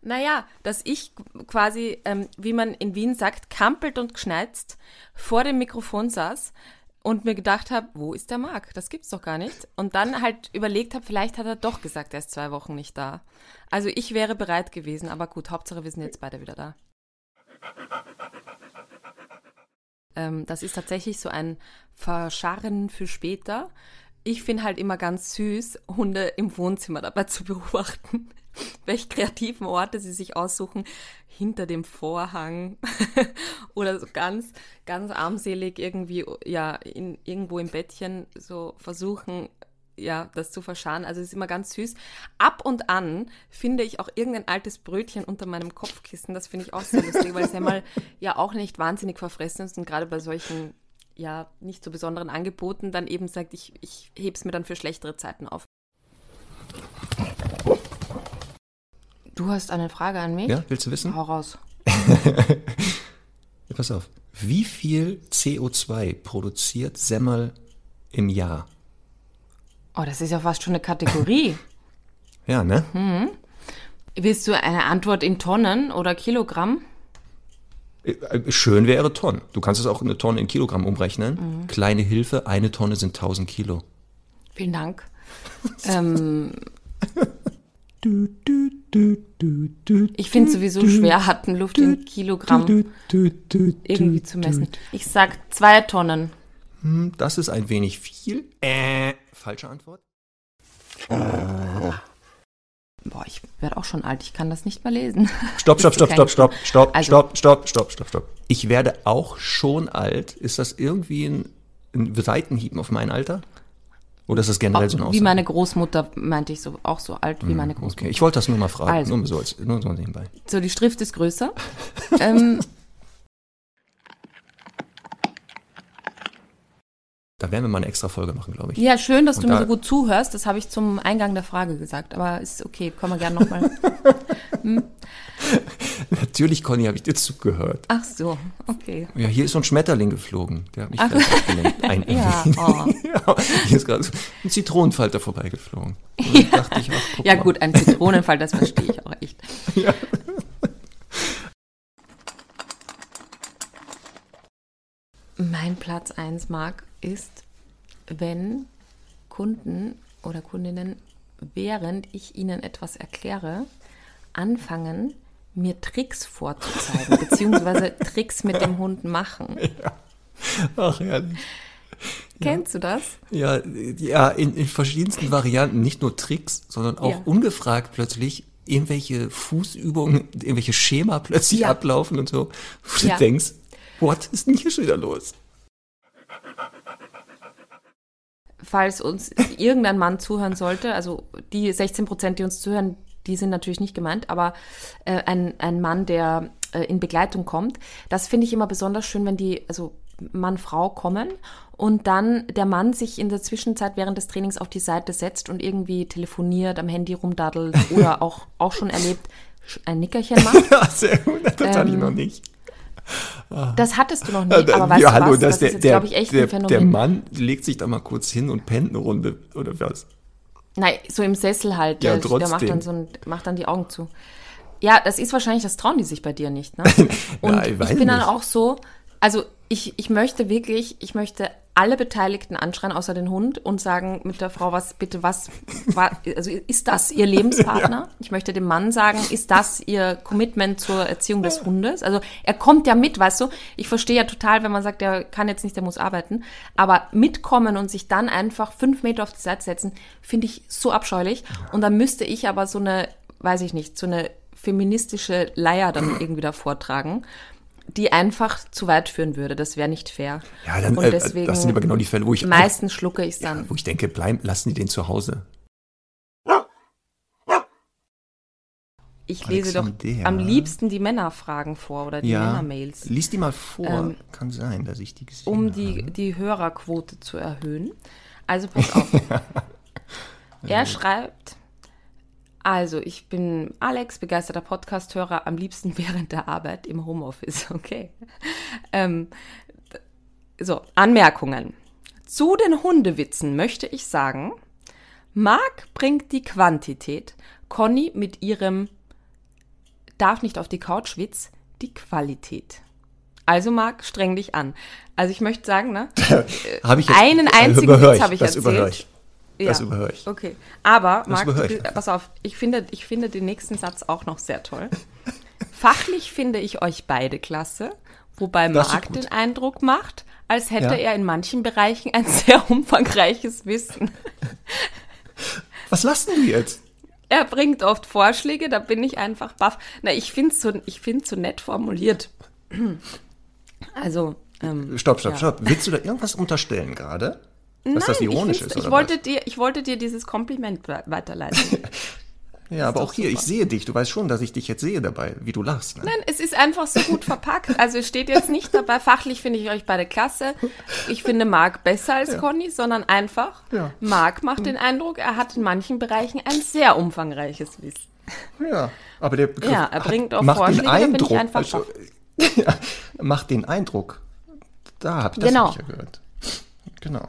Naja, dass ich quasi, ähm, wie man in Wien sagt, kampelt und geschneizt vor dem Mikrofon saß und mir gedacht habe, wo ist der Marc? Das gibt's doch gar nicht. Und dann halt überlegt habe, vielleicht hat er doch gesagt, er ist zwei Wochen nicht da. Also ich wäre bereit gewesen, aber gut, Hauptsache wir sind jetzt beide wieder da. Ähm, das ist tatsächlich so ein Verscharren für später. Ich finde halt immer ganz süß, Hunde im Wohnzimmer dabei zu beobachten, welche kreativen Orte sie sich aussuchen, hinter dem Vorhang oder so ganz, ganz armselig irgendwie, ja, in, irgendwo im Bettchen so versuchen, ja, das zu verscharren. Also es ist immer ganz süß. Ab und an finde ich auch irgendein altes Brötchen unter meinem Kopfkissen. Das finde ich auch sehr lustig, weil es ja mal ja auch nicht wahnsinnig verfressen ist und gerade bei solchen ja nicht so besonderen Angeboten dann eben sagt, ich, ich heb's mir dann für schlechtere Zeiten auf. Du hast eine Frage an mich? Ja, willst du wissen? Hau raus. Pass auf. Wie viel CO2 produziert Semmel im Jahr? Oh, das ist ja fast schon eine Kategorie. Ja, ne? Willst du eine Antwort in Tonnen oder Kilogramm? Äh, Schön wäre Tonnen. Du kannst es auch in eine Tonne in Kilogramm umrechnen. Kleine Hilfe, eine Tonne sind 1000 Kilo. Vielen Dank. ähm, ich finde sowieso schwer, Hattenluft in Kilogramm irgendwie zu messen. Ich sag zwei Tonnen. Hm, Das ist ein wenig viel. Äh, falsche Antwort. Boah, ich werde auch schon alt, ich kann das nicht mehr lesen. Stopp, stopp, stopp, stopp, stopp, stopp, Also- stopp, stopp, stopp, stopp, stopp. Ich werde auch schon alt. Ist das irgendwie ein, ein Seitenhieb auf mein Alter? Oder ist das generell so eine wie Aussage? meine Großmutter meinte ich so, auch so alt wie meine Großmutter. Okay, ich wollte das nur mal fragen. Also. Nur so, als, nur so nebenbei. So, die Schrift ist größer. ähm, Da werden wir mal eine extra Folge machen, glaube ich. Ja, schön, dass Und du mir da- so gut zuhörst. Das habe ich zum Eingang der Frage gesagt. Aber ist okay, kommen wir gerne nochmal. Natürlich, Conny, habe ich dir zugehört. Ach so, okay. Ja, hier ist so ein Schmetterling geflogen. Der hat mich Ach. abgelenkt. Ein, Ja, oh. ja, hier ist gerade so ein Zitronenfalter vorbeigeflogen. Dachte ich, ach, Ja gut, ein Zitronenfall, das verstehe ich auch echt. Mein Platz 1, Marc, ist, wenn Kunden oder Kundinnen, während ich ihnen etwas erkläre, anfangen, mir Tricks vorzuzeigen, beziehungsweise Tricks mit dem Hund machen. Ach, herrlich. Kennst du das? Ja, ja in, in verschiedensten Varianten, nicht nur Tricks, sondern auch Ja. ungefragt plötzlich irgendwelche Fußübungen, irgendwelche Schema plötzlich Ja. ablaufen und so. Wo du Ja. denkst, what ist denn hier schon wieder los? falls uns irgendein Mann zuhören sollte, also die 16 Prozent, die uns zuhören, die sind natürlich nicht gemeint, aber äh, ein, ein Mann, der äh, in Begleitung kommt, das finde ich immer besonders schön, wenn die, also Mann, Frau kommen und dann der Mann sich in der Zwischenzeit während des Trainings auf die Seite setzt und irgendwie telefoniert, am Handy rumdaddelt oder auch, auch schon erlebt, ein Nickerchen macht. Sehr gut, das hatte ich Ähm, noch nicht. Das hattest du noch nie, Ja, aber weißt ja, du hallo, was? das Das der, ist glaube ich, echt der, ein Phänomen. der Mann legt sich da mal kurz hin und pennt eine Runde, oder was? Nein, so im Sessel halt. Ja, der, der macht trotzdem. dann so ein, macht dann die Augen zu. Ja, das ist wahrscheinlich, das trauen die sich bei dir nicht, ne? Und ich ich, weiß bin dann nicht. auch so, also ich, ich möchte wirklich, ich möchte alle Beteiligten anschreien, außer den Hund, und sagen mit der Frau, was bitte, was, wa, also ist das ihr Lebenspartner? Ich möchte dem Mann sagen, ist das ihr Commitment zur Erziehung des Hundes? Also er kommt ja mit, weißt du? Ich verstehe ja total, wenn man sagt, der kann jetzt nicht, der muss arbeiten. Aber mitkommen und sich dann einfach fünf Meter auf die Seite setzen, finde ich so abscheulich. Und dann müsste ich aber so eine, weiß ich nicht, so eine feministische Leier dann irgendwie da vortragen, die einfach zu weit führen würde. Das wäre nicht fair. Ja, dann, und äh, deswegen das sind aber genau die Fälle, wo ich, meistens schlucke ich es dann. ja, wo ich denke, bleiben, lassen die den zu Hause. Ich lese doch Alexander. am liebsten die Männerfragen vor oder die ja, Männermails, lies die mal vor. Ähm, Kann sein, dass ich die gesehen um habe. die, die Hörerquote zu erhöhen. Also pass auf. er schreibt, also ich bin Alex, begeisterter Podcast-Hörer, am liebsten während der Arbeit im Homeoffice. Okay. Ähm, so, Anmerkungen. Zu den Hundewitzen möchte ich sagen, Marc bringt die Quantität, Conny mit ihrem darf nicht auf die Couch Witz die Qualität. Also Marc, streng dich an. Also ich möchte sagen, ne? Hab ich jetzt, einen einzigen Witz ich, habe ich das erzählt. Überhör ich. Das Ja. überhöre ich. Okay. Aber, Marc, du- pass auf, ich finde, ich finde den nächsten Satz auch noch sehr toll. Fachlich finde ich euch beide klasse, wobei Das Marc den Eindruck macht, als hätte Ja. er in manchen Bereichen ein sehr umfangreiches Wissen. Was lassen die jetzt? Er bringt oft Vorschläge, da bin ich einfach baff. Na, ich finde es so, ich find's so nett formuliert. Also, ähm, Stopp, stopp, ja. stopp. Willst du da irgendwas unterstellen gerade? Dass das Nein, ironisch ich, ist, ich oder wollte was? dir, ich wollte dir dieses Kompliment we- weiterleiten. Ja, aber auch hier, ich super. sehe dich. Du weißt schon, dass ich dich jetzt sehe dabei, wie du lachst. Ne? Nein, es ist einfach so gut verpackt. Also es steht jetzt nicht dabei, fachlich finde ich euch beide klasse. Ich finde Marc besser als Conny, sondern einfach, Ja. Marc macht den Eindruck, er hat in manchen Bereichen ein sehr umfangreiches Wissen. Ja, aber der Begriff Ja, er bringt auch macht Vorschläge, den ich Eindruck. einfach also, ja, macht den Eindruck. Da habe ich das Genau. ich ja gehört. Genau.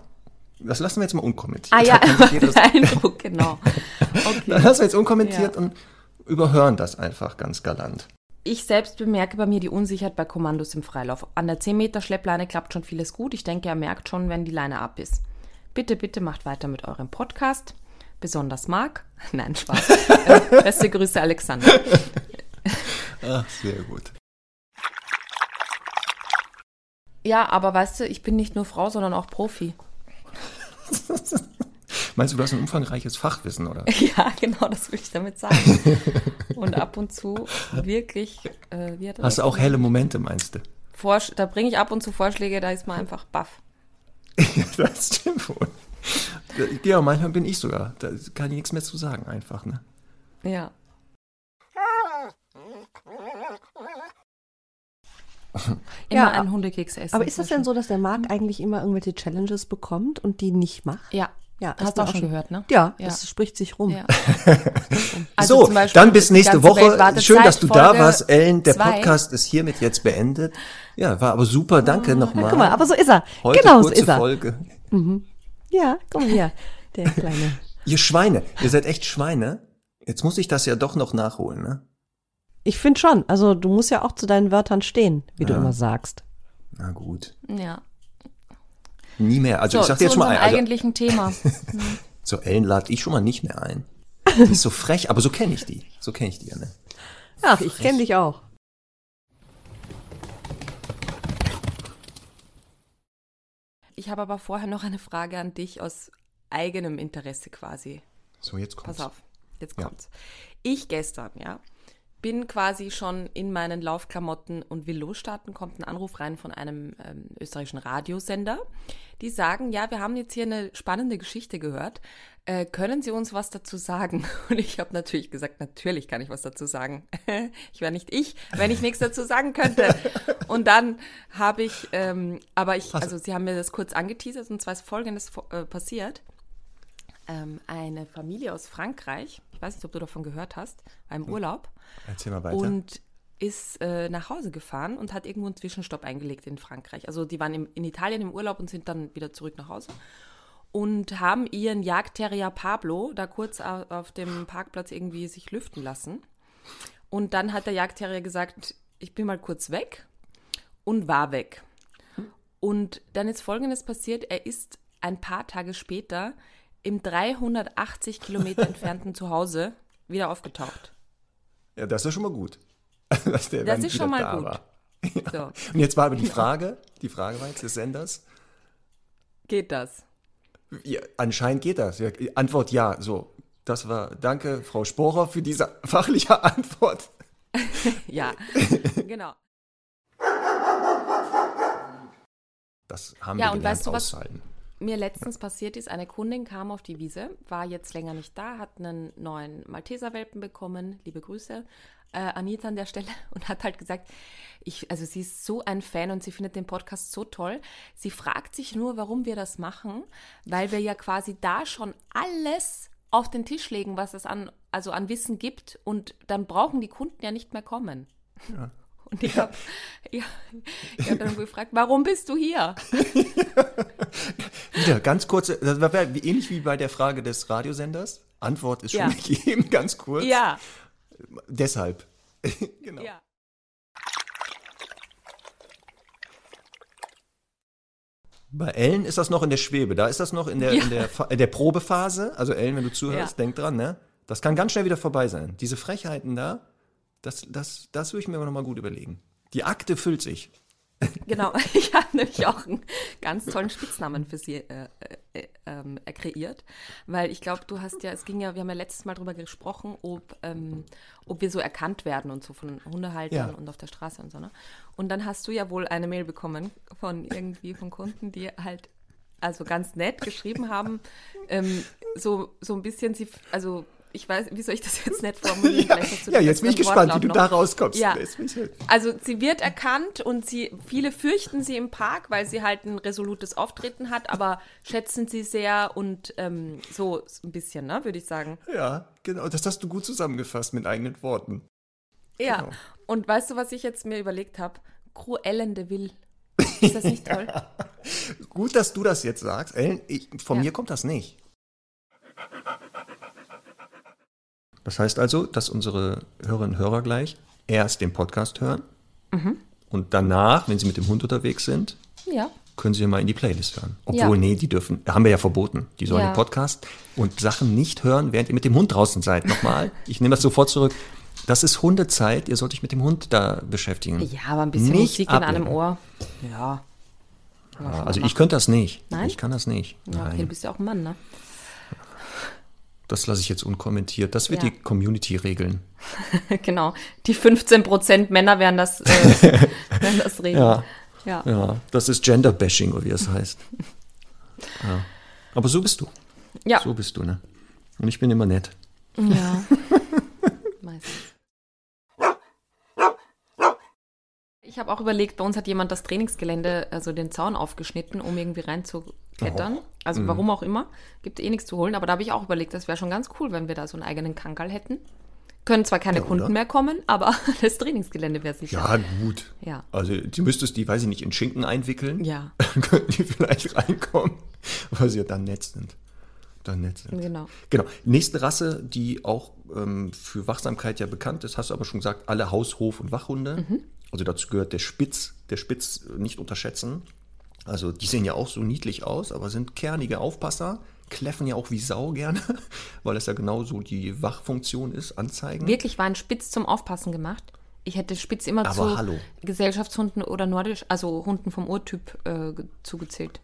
Das lassen wir jetzt mal unkommentiert. Ah ja, das- Eindruck, genau. Okay. Das lassen wir jetzt unkommentiert Ja. und überhören das einfach ganz galant. Ich selbst bemerke bei mir die Unsicherheit bei Kommandos im Freilauf. An der 10 Meter Schleppleine klappt schon vieles gut. Ich denke, er merkt schon, wenn die Leine ab ist. Bitte, bitte macht weiter mit eurem Podcast. Besonders Marc. Nein, Spaß. äh, beste Grüße, Alexander. Ach, sehr gut. Ja, aber weißt du, ich bin nicht nur Frau, sondern auch Profi. Meinst du, du hast ein umfangreiches Fachwissen, oder? Ja, genau, das will ich damit sagen. Und ab und zu wirklich, äh, Hast du auch helle Momente, meinst du? Vorsch da bringe ich ab und zu Vorschläge, da ist man einfach baff. Ja, das stimmt wohl. Ja, manchmal bin ich sogar. Da kann ich nichts mehr zu sagen, einfach, ne? Ja. Immer Ja, einen Hundekeks essen. Aber ist das denn so, dass der Marc eigentlich immer irgendwelche Challenges bekommt und die nicht macht? Ja. Ja, Hast du auch schon gehört, ne? Ja, Ja. das spricht sich rum. Ja. so, zum Beispiel dann bis nächste Woche. Schön, dass du da Folge warst, Ellen. Der zwei. Podcast ist hiermit jetzt beendet. Ja, war aber super. Danke nochmal. Guck mal, aber so ist er. Heute genau so kurze ist er. Folge. Ja, guck mal hier, der kleine. Ihr Schweine, ihr seid echt Schweine. Jetzt muss ich das ja doch noch nachholen, ne? Ich finde schon. Also du musst ja auch zu deinen Wörtern stehen, wie du Ja. immer sagst. Na gut. Ja. Nie mehr. Also So, ich sag dir jetzt schon mal, unserem also, eigentlichen Thema. so Ellen lade ich schon mal nicht mehr ein. Die ist so frech, aber so kenne ich die. So kenne ich die ja, ne? Ach, ich kenne dich auch. Ich habe aber vorher noch eine Frage an dich aus eigenem Interesse quasi. So, jetzt kommt's. Pass auf, jetzt Ja. kommt's. Ich gestern, ja, bin quasi schon in meinen Laufklamotten und will losstarten, kommt ein Anruf rein von einem ähm, österreichischen Radiosender. Die sagen, ja, wir haben jetzt hier eine spannende Geschichte gehört. Äh, können Sie uns was dazu sagen? Und ich habe natürlich gesagt, natürlich kann ich was dazu sagen. ich wäre nicht ich, wenn ich nichts dazu sagen könnte. Und dann habe ich, ähm, aber ich, also Sie haben mir das kurz angeteasert und zwar ist Folgendes äh, passiert ähm, eine Familie aus Frankreich, ich weiß nicht, ob du davon gehört hast, war im Urlaub Erzähl mal weiter. und ist äh, nach Hause gefahren und hat irgendwo einen Zwischenstopp eingelegt in Frankreich. Also die waren im, in Italien im Urlaub und sind dann wieder zurück nach Hause und haben ihren Jagdterrier Pablo da kurz au- auf dem Parkplatz irgendwie sich lüften lassen. Und dann hat der Jagdterrier gesagt, ich bin mal kurz weg und war weg. Und dann ist Folgendes passiert, er ist ein paar Tage später im 380 Kilometer entfernten Zuhause wieder aufgetaucht. ja, das ist ja schon mal gut. Das ist schon mal da gut. War. So, Und jetzt war aber die Frage, die Frage war jetzt des Senders. geht das? Ja, anscheinend geht das. Ja, Antwort ja. So, das war, danke, Frau Sporer, für diese fachliche Antwort. Ja, genau. Das haben Ja, wir gelernt weißt du, was- aushalten. Mir letztens passiert ist, eine Kundin kam auf die Wiese, war jetzt länger nicht da, hat einen neuen Malteserwelpen bekommen, liebe Grüße, äh, Anita an der Stelle, und hat halt gesagt, ich, also sie ist so ein Fan und sie findet den Podcast so toll. Sie fragt sich nur, warum wir das machen, weil wir ja quasi da schon alles auf den Tisch legen, was es an, also an Wissen gibt und dann brauchen die Kunden ja nicht mehr kommen. Und ich habe ja, ich hab dann gefragt, warum bist du hier? Wieder ganz kurze, das war ähnlich wie bei der Frage des Radiosenders. Antwort ist schon Ja. gegeben, ganz kurz. Ja, Deshalb. genau. ja. Bei Ellen ist das noch in der Schwebe. Da ist das noch in der, Ja. in der, in der Probephase. Also Ellen, wenn du zuhörst, denk dran, ne? Das kann ganz schnell wieder vorbei sein. Diese Frechheiten da, das, das, das würde ich mir aber nochmal gut überlegen. Die Akte füllt sich. Genau, ich habe nämlich auch einen ganz tollen Spitznamen für sie äh, äh, ähm, äh, kreiert, weil ich glaube, du hast ja, es ging ja, wir haben ja letztes Mal darüber gesprochen, ob, ähm, ob wir so erkannt werden und so von Hundehaltern Ja. und auf der Straße und so, ne? Und dann hast du ja wohl eine Mail bekommen von irgendwie von Kunden, die halt also ganz nett geschrieben haben, ähm, so, so ein bisschen sie, also ich weiß, wie soll ich das jetzt nett formulieren? Ja, ja jetzt bin ich gespannt, wie Wortlaut du noch. da rauskommst. Ja. Ich- Also sie wird erkannt und sie, viele fürchten sie im Park, weil sie halt ein resolutes Auftreten hat, aber schätzen sie sehr und ähm, so ein bisschen, ne, würde ich sagen. Ja, genau. Das hast du gut zusammengefasst mit eigenen Worten. Ja. Genau. Und weißt du, was ich jetzt mir überlegt habe? Cruellen de Ville. Ist das nicht toll? Gut, dass du das jetzt sagst. Ellen, ich, von Ja. mir kommt das nicht. Das heißt also, dass unsere Hörerinnen und Hörer gleich erst den Podcast hören Mhm. und danach, wenn sie mit dem Hund unterwegs sind, ja. können sie mal in die Playlist hören. Obwohl, Ja. nee, die dürfen, haben wir ja verboten. Die sollen Ja. den Podcast und Sachen nicht hören, während ihr mit dem Hund draußen seid. Nochmal, ich nehme das sofort zurück. Das ist Hundezeit, ihr sollt euch mit dem Hund da beschäftigen. Ja, aber ein bisschen Nicht Musik in einem ablenken. Ohr. Ja. Ja, also ich könnte das nicht. Nein? Ich kann das nicht. Ja, okay, du Nein, bist ja auch ein Mann, ne? Das lasse ich jetzt unkommentiert. Das wird Ja. die Community regeln. genau. Die 15% Männer werden das, äh, werden das regeln. Ja. Ja. Ja, das ist Gender-Bashing, oder wie es heißt. Ja. Aber so bist du. Ja. So bist du, ne? Und ich bin immer nett. Ja. Meistens. Ich habe auch überlegt, bei uns hat jemand das Trainingsgelände, also den Zaun aufgeschnitten, um irgendwie reinzuklettern. Also Mhm. warum auch immer. Gibt eh nichts zu holen. Aber da habe ich auch überlegt, das wäre schon ganz cool, wenn wir da so einen eigenen Kangal hätten. Können zwar keine Ja, Kunden mehr kommen, aber das Trainingsgelände wäre sicher. Ja, gut. Ja. Also, du müsstest die, weiß ich nicht, in Schinken einwickeln. Ja. Dann könnten die vielleicht reinkommen, weil sie ja dann nett sind. Dann nett sind. Genau. Genau. Nächste Rasse, die auch ähm, für Wachsamkeit ja bekannt ist, hast du aber schon gesagt, alle Haus-, Hof- und Wachhunde. Mhm. Also dazu gehört der Spitz, der Spitz nicht unterschätzen. Also die sehen ja auch so niedlich aus, aber sind kernige Aufpasser, kläffen ja auch wie Sau gerne, weil das ja genau so die Wachfunktion ist, anzeigen. Wirklich war ein Spitz zum Aufpassen gemacht. Ich hätte Spitz immer Aber zu hallo. Gesellschaftshunden oder nordisch, also Hunden vom Urtyp äh, ge- zugezählt.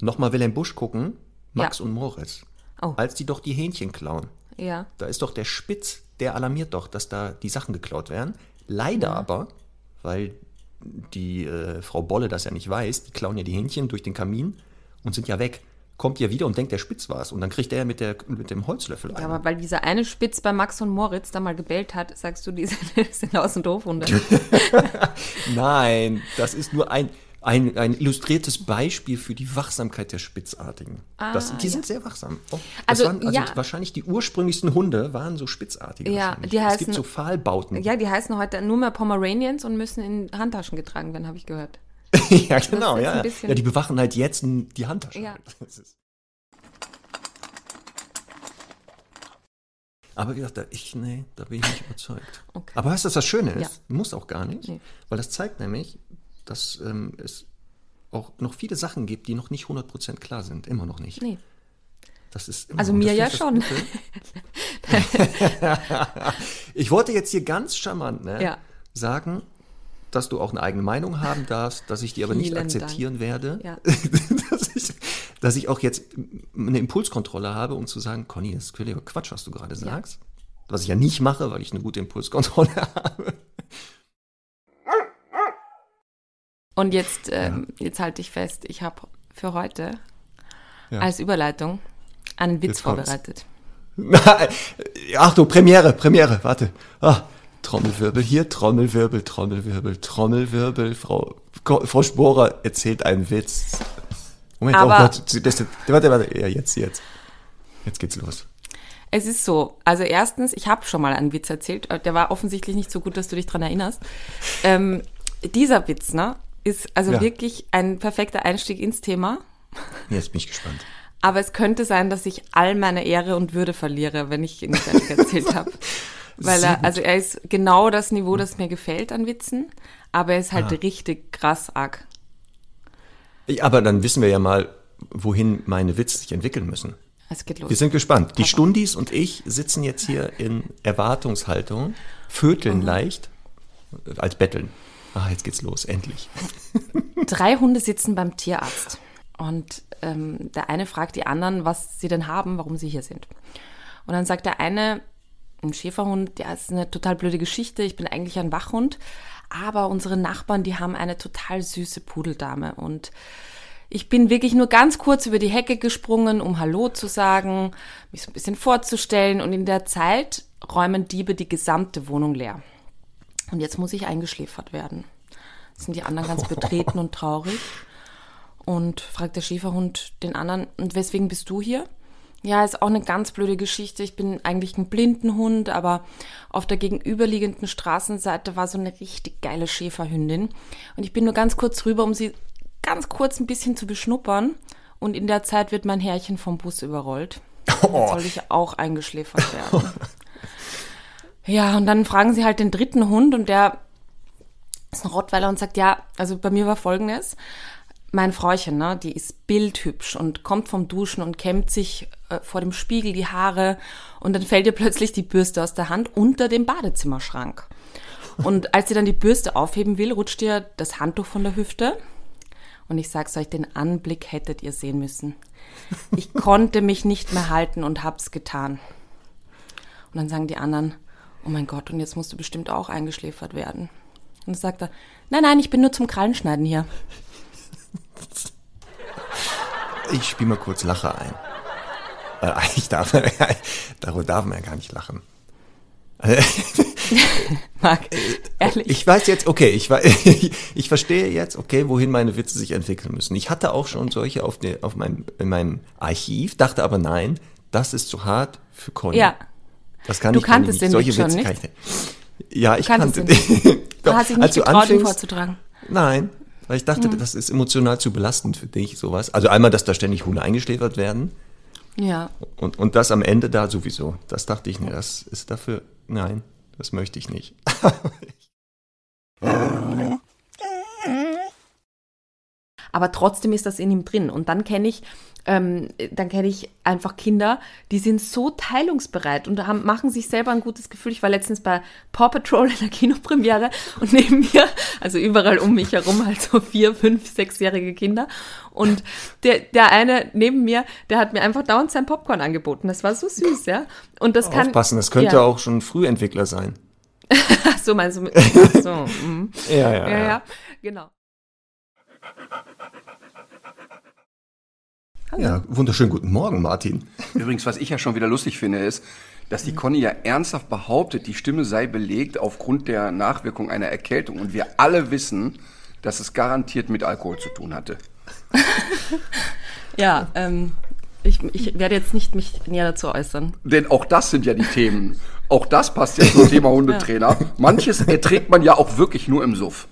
Nochmal Wilhelm Busch gucken, Max Ja. und Moritz. Oh. Als die doch die Hähnchen klauen. Ja. Da ist doch der Spitz, der alarmiert doch, dass da die Sachen geklaut werden. Leider aber, weil die äh, Frau Bolle das ja nicht weiß, die klauen ja die Hähnchen durch den Kamin und sind ja weg. Kommt ja wieder und denkt, der Spitz war es. Und dann kriegt er mit, der, mit dem Holzlöffel Ja, einen. aber weil dieser eine Spitz bei Max und Moritz da mal gebellt hat, sagst du, die sind, sind Aus- und Hofhunde. Nein, das ist nur ein, ein, ein illustriertes Beispiel für die Wachsamkeit der Spitzartigen. das, die sind sehr wachsam. Oh, Also, waren, also ja. wahrscheinlich die ursprünglichsten Hunde waren so Spitzartige. Ja, die es heißen- gibt so Pfahlbauten. Ja, die heißen heute nur mehr Pomeranians und müssen in Handtaschen getragen werden, habe ich gehört. ja, genau, ja. ja. Ja, die bewachen halt jetzt die Handtasche. Ja. Aber wie gesagt, da- ich, nee, da bin ich nicht überzeugt. Okay. Aber weißt du, was das Schöne ist? Ja. Muss auch gar nicht. Nee. Weil das zeigt nämlich, dass ähm, es auch noch viele Sachen gibt, die noch nicht 100% klar sind. Immer noch nicht. Nee. Das ist immer Also mir ja schon. ich wollte jetzt hier ganz charmant ne, Ja. sagen, dass du auch eine eigene Meinung haben darfst, dass ich die aber nicht akzeptieren werde. Ja. dass, ich, dass ich auch jetzt eine Impulskontrolle habe, um zu sagen, Conny, das ist völliger Quatsch, was du gerade sagst. Was ich ja nicht mache, weil ich eine gute Impulskontrolle habe. Und jetzt, ähm, jetzt halte ich fest, ich habe für heute Ja. als Überleitung einen Witz Jetzt vorbereitet. Achtung, Premiere, Premiere, warte. Ah, Trommelwirbel hier, Trommelwirbel, Trommelwirbel, Trommelwirbel. Frau, Frau Sporer erzählt einen Witz. Moment, Aber- oh Gott, das, das, warte, warte, ja, jetzt, jetzt. Jetzt geht's los. Es ist so, also erstens, ich habe schon mal einen Witz erzählt, äh, der war offensichtlich nicht so gut, dass du dich dran erinnerst. Ähm, dieser Witz, ne, ist also Ja. wirklich ein perfekter Einstieg ins Thema. Jetzt bin ich gespannt. Aber es könnte sein, dass ich all meine Ehre und Würde verliere, wenn ich ihn nicht fertig erzählt habe. Weil er, also er ist genau das Niveau, das mir gefällt an Witzen, aber er ist halt Ah. richtig krass arg. Aber dann wissen wir ja mal, wohin meine Witze sich entwickeln müssen. Es geht los. Wir sind gespannt. Die Stundis und ich sitzen jetzt hier in Erwartungshaltung, vöteln leicht, äh, als Betteln. Ah, jetzt geht's los, endlich. Drei Hunde sitzen beim Tierarzt. Und ähm, der eine fragt die anderen, was sie denn haben, warum sie hier sind. Und dann sagt der eine, ein Schäferhund, der ist eine total blöde Geschichte, ich bin eigentlich ein Wachhund, aber unsere Nachbarn, die haben eine total süße Pudeldame. Und ich bin wirklich nur ganz kurz über die Hecke gesprungen, um Hallo zu sagen, mich so ein bisschen vorzustellen. Und in der Zeit räumen Diebe die gesamte Wohnung leer. Und jetzt muss ich eingeschläfert werden. Jetzt sind die anderen ganz betreten und traurig. Und fragt der Schäferhund den anderen, und weswegen bist du hier? Ja, ist auch eine ganz blöde Geschichte. Ich bin eigentlich ein Blindenhund, aber auf der gegenüberliegenden Straßenseite war so eine richtig geile Schäferhündin. Und ich bin nur ganz kurz rüber, um sie ganz kurz ein bisschen zu beschnuppern. Und in der Zeit wird mein Herrchen vom Bus überrollt. Jetzt soll ich auch eingeschläfert werden. Ja, und dann fragen sie halt den dritten Hund und der ist ein Rottweiler und sagt, ja, also bei mir war folgendes. Mein Fräuchen, ne, die ist bildhübsch und kommt vom Duschen und kämmt sich äh, vor dem Spiegel die Haare und dann fällt ihr plötzlich die Bürste aus der Hand unter dem Badezimmerschrank. Und als sie dann die Bürste aufheben will, rutscht ihr das Handtuch von der Hüfte. Und ich sag's euch, den Anblick hättet ihr sehen müssen. Ich konnte mich nicht mehr halten und hab's getan. Und dann sagen die anderen, oh mein Gott, und jetzt musst du bestimmt auch eingeschläfert werden. Und dann sagt er, nein, nein, ich bin nur zum Krallenschneiden hier. Ich spiele mal kurz Lacher ein. Weil eigentlich darf man, darüber darf man ja gar nicht lachen. Marc, ehrlich. Ich weiß jetzt, okay, ich, ich verstehe jetzt, okay, wohin meine Witze sich entwickeln müssen. Ich hatte auch schon solche auf, der, auf meinem, in meinem Archiv, dachte aber nein, das ist zu hart für Conny. ja, Das kann Du ich kanntest nicht. den Solche Witz schon, nicht? ich. Ja, ich kannte den. du hast dich nicht Als du getraut, ihn vorzutragen. Nein, weil ich dachte, Mhm. das ist emotional zu belastend für dich, sowas. Also einmal, dass da ständig Hunde eingeschläfert werden Ja. und, und das am Ende da sowieso. Das dachte ich, nee, das ist dafür, nein, das möchte ich nicht. aber trotzdem ist das in ihm drin. Und dann kenne ich, ähm, dann kenne ich einfach Kinder, die sind so teilungsbereit und haben, machen sich selber ein gutes Gefühl. Ich war letztens bei Paw Patrol in der Kinopremiere und neben mir, also überall um mich herum, halt so vier, fünf, sechsjährige Kinder. Und der, der eine neben mir, der hat mir einfach dauernd sein Popcorn angeboten. Das war so süß, ja. Und das kann. Aufpassen, das könnte ja. auch schon Frühentwickler sein. So, meinst du? Ach so, mhm. Ja, ja, ja, genau. Ja, wunderschönen guten Morgen, Martin. Übrigens, was ich ja schon wieder lustig finde, ist, dass die Conny ja ernsthaft behauptet, die Stimme sei belegt aufgrund der Nachwirkung einer Erkältung. Und wir alle wissen, dass es garantiert mit Alkohol zu tun hatte. Ja, ähm, ich, ich werde jetzt nicht mich näher dazu äußern. Denn auch das sind ja die Themen. Auch das passt ja zum Thema Hundetrainer. Manches erträgt man ja auch wirklich nur im Suff.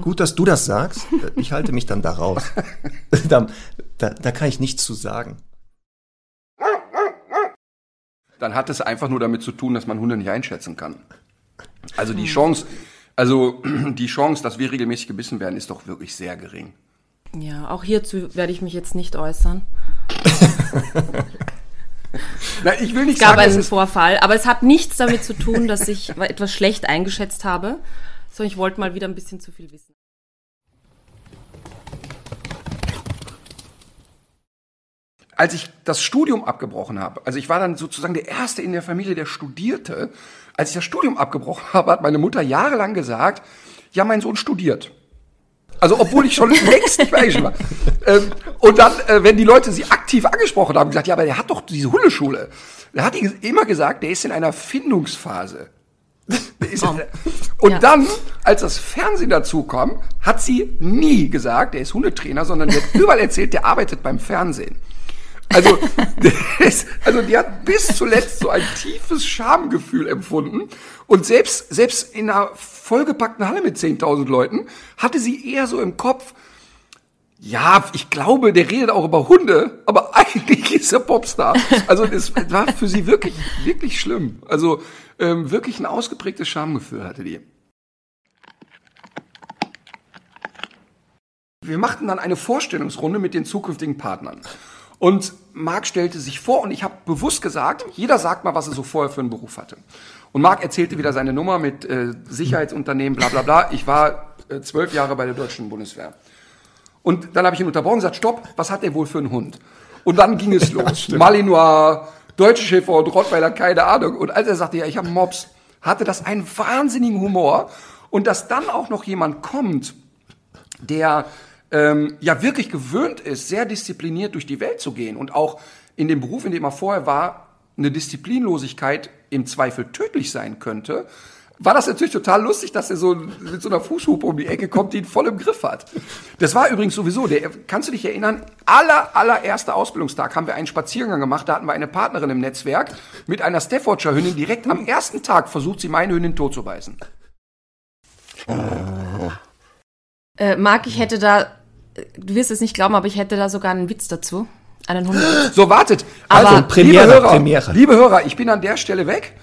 Gut, dass du das sagst. Ich halte mich dann da raus. da, da, da kann ich nichts zu sagen. Dann hat es einfach nur damit zu tun, dass man Hunde nicht einschätzen kann. Also die Chance, also die Chance, dass wir regelmäßig gebissen werden, ist doch wirklich sehr gering. Ja, auch hierzu werde ich mich jetzt nicht äußern. Na, ich will nicht Es gab sagen, einen Vorfall, aber es hat nichts damit zu tun, dass ich etwas schlecht eingeschätzt habe, sondern ich wollte mal wieder ein bisschen zu viel wissen. als ich das Studium abgebrochen habe, also ich war dann sozusagen der Erste in der Familie, der studierte. Als ich das Studium abgebrochen habe, hat meine Mutter jahrelang gesagt, ja, mein Sohn studiert. Also obwohl ich schon längst nicht mehr war. Ähm, und dann, äh, wenn die Leute sie aktiv angesprochen haben, gesagt, ja, aber der hat doch diese Hundeschule. Da hat die immer gesagt, der ist in einer Findungsphase. Ist und Ja. dann, als das Fernsehen dazu kam, hat sie nie gesagt, der ist Hundetrainer, sondern die hat überall erzählt, der arbeitet beim Fernsehen. Also, ist, also die hat bis zuletzt so ein tiefes Schamgefühl empfunden. Und selbst, selbst in einer vollgepackten Halle mit 10.000 Leuten hatte sie eher so im Kopf, ja, ich glaube, der redet auch über Hunde, aber eigentlich ist er Popstar. Also es war für sie wirklich, wirklich schlimm. Also ähm, wirklich ein ausgeprägtes Schamgefühl hatte die. Wir machten dann eine Vorstellungsrunde mit den zukünftigen Partnern. Und Marc stellte sich vor und ich habe bewusst gesagt, jeder sagt mal, was er so vorher für einen Beruf hatte. Und Marc erzählte wieder seine Nummer mit äh, Sicherheitsunternehmen, bla bla bla. Ich war äh, zwölf Jahre bei der deutschen Bundeswehr. Und dann habe ich ihn unterbrochen und gesagt, stopp, was hat der wohl für einen Hund? Und dann ging es los. Malinois, Deutsche Schäfer und Rottweiler, keine Ahnung. Und als er sagte, ja, ich habe Mops, hatte das einen wahnsinnigen Humor. Und dass dann auch noch jemand kommt, der ähm, ja wirklich gewöhnt ist, sehr diszipliniert durch die Welt zu gehen und auch in dem Beruf, in dem er vorher war, eine Disziplinlosigkeit im Zweifel tödlich sein könnte, war das natürlich total lustig, dass er so mit so einer Fußhupe um die Ecke kommt, die ihn voll im Griff hat. Das war übrigens sowieso, der, kannst du dich erinnern, aller, allererster Ausbildungstag haben wir einen Spaziergang gemacht, da hatten wir eine Partnerin im Netzwerk mit einer Staffordshire Hündin, direkt am ersten Tag versucht sie meine Hündin tot zu beißen. Äh, Marc, ich hätte da, du wirst es nicht glauben, aber ich hätte da sogar einen Witz dazu. Einen Hundewitz. So, wartet. Aber- also, Premiere, liebe Hörer, Premiere. liebe Hörer, ich bin an der Stelle weg.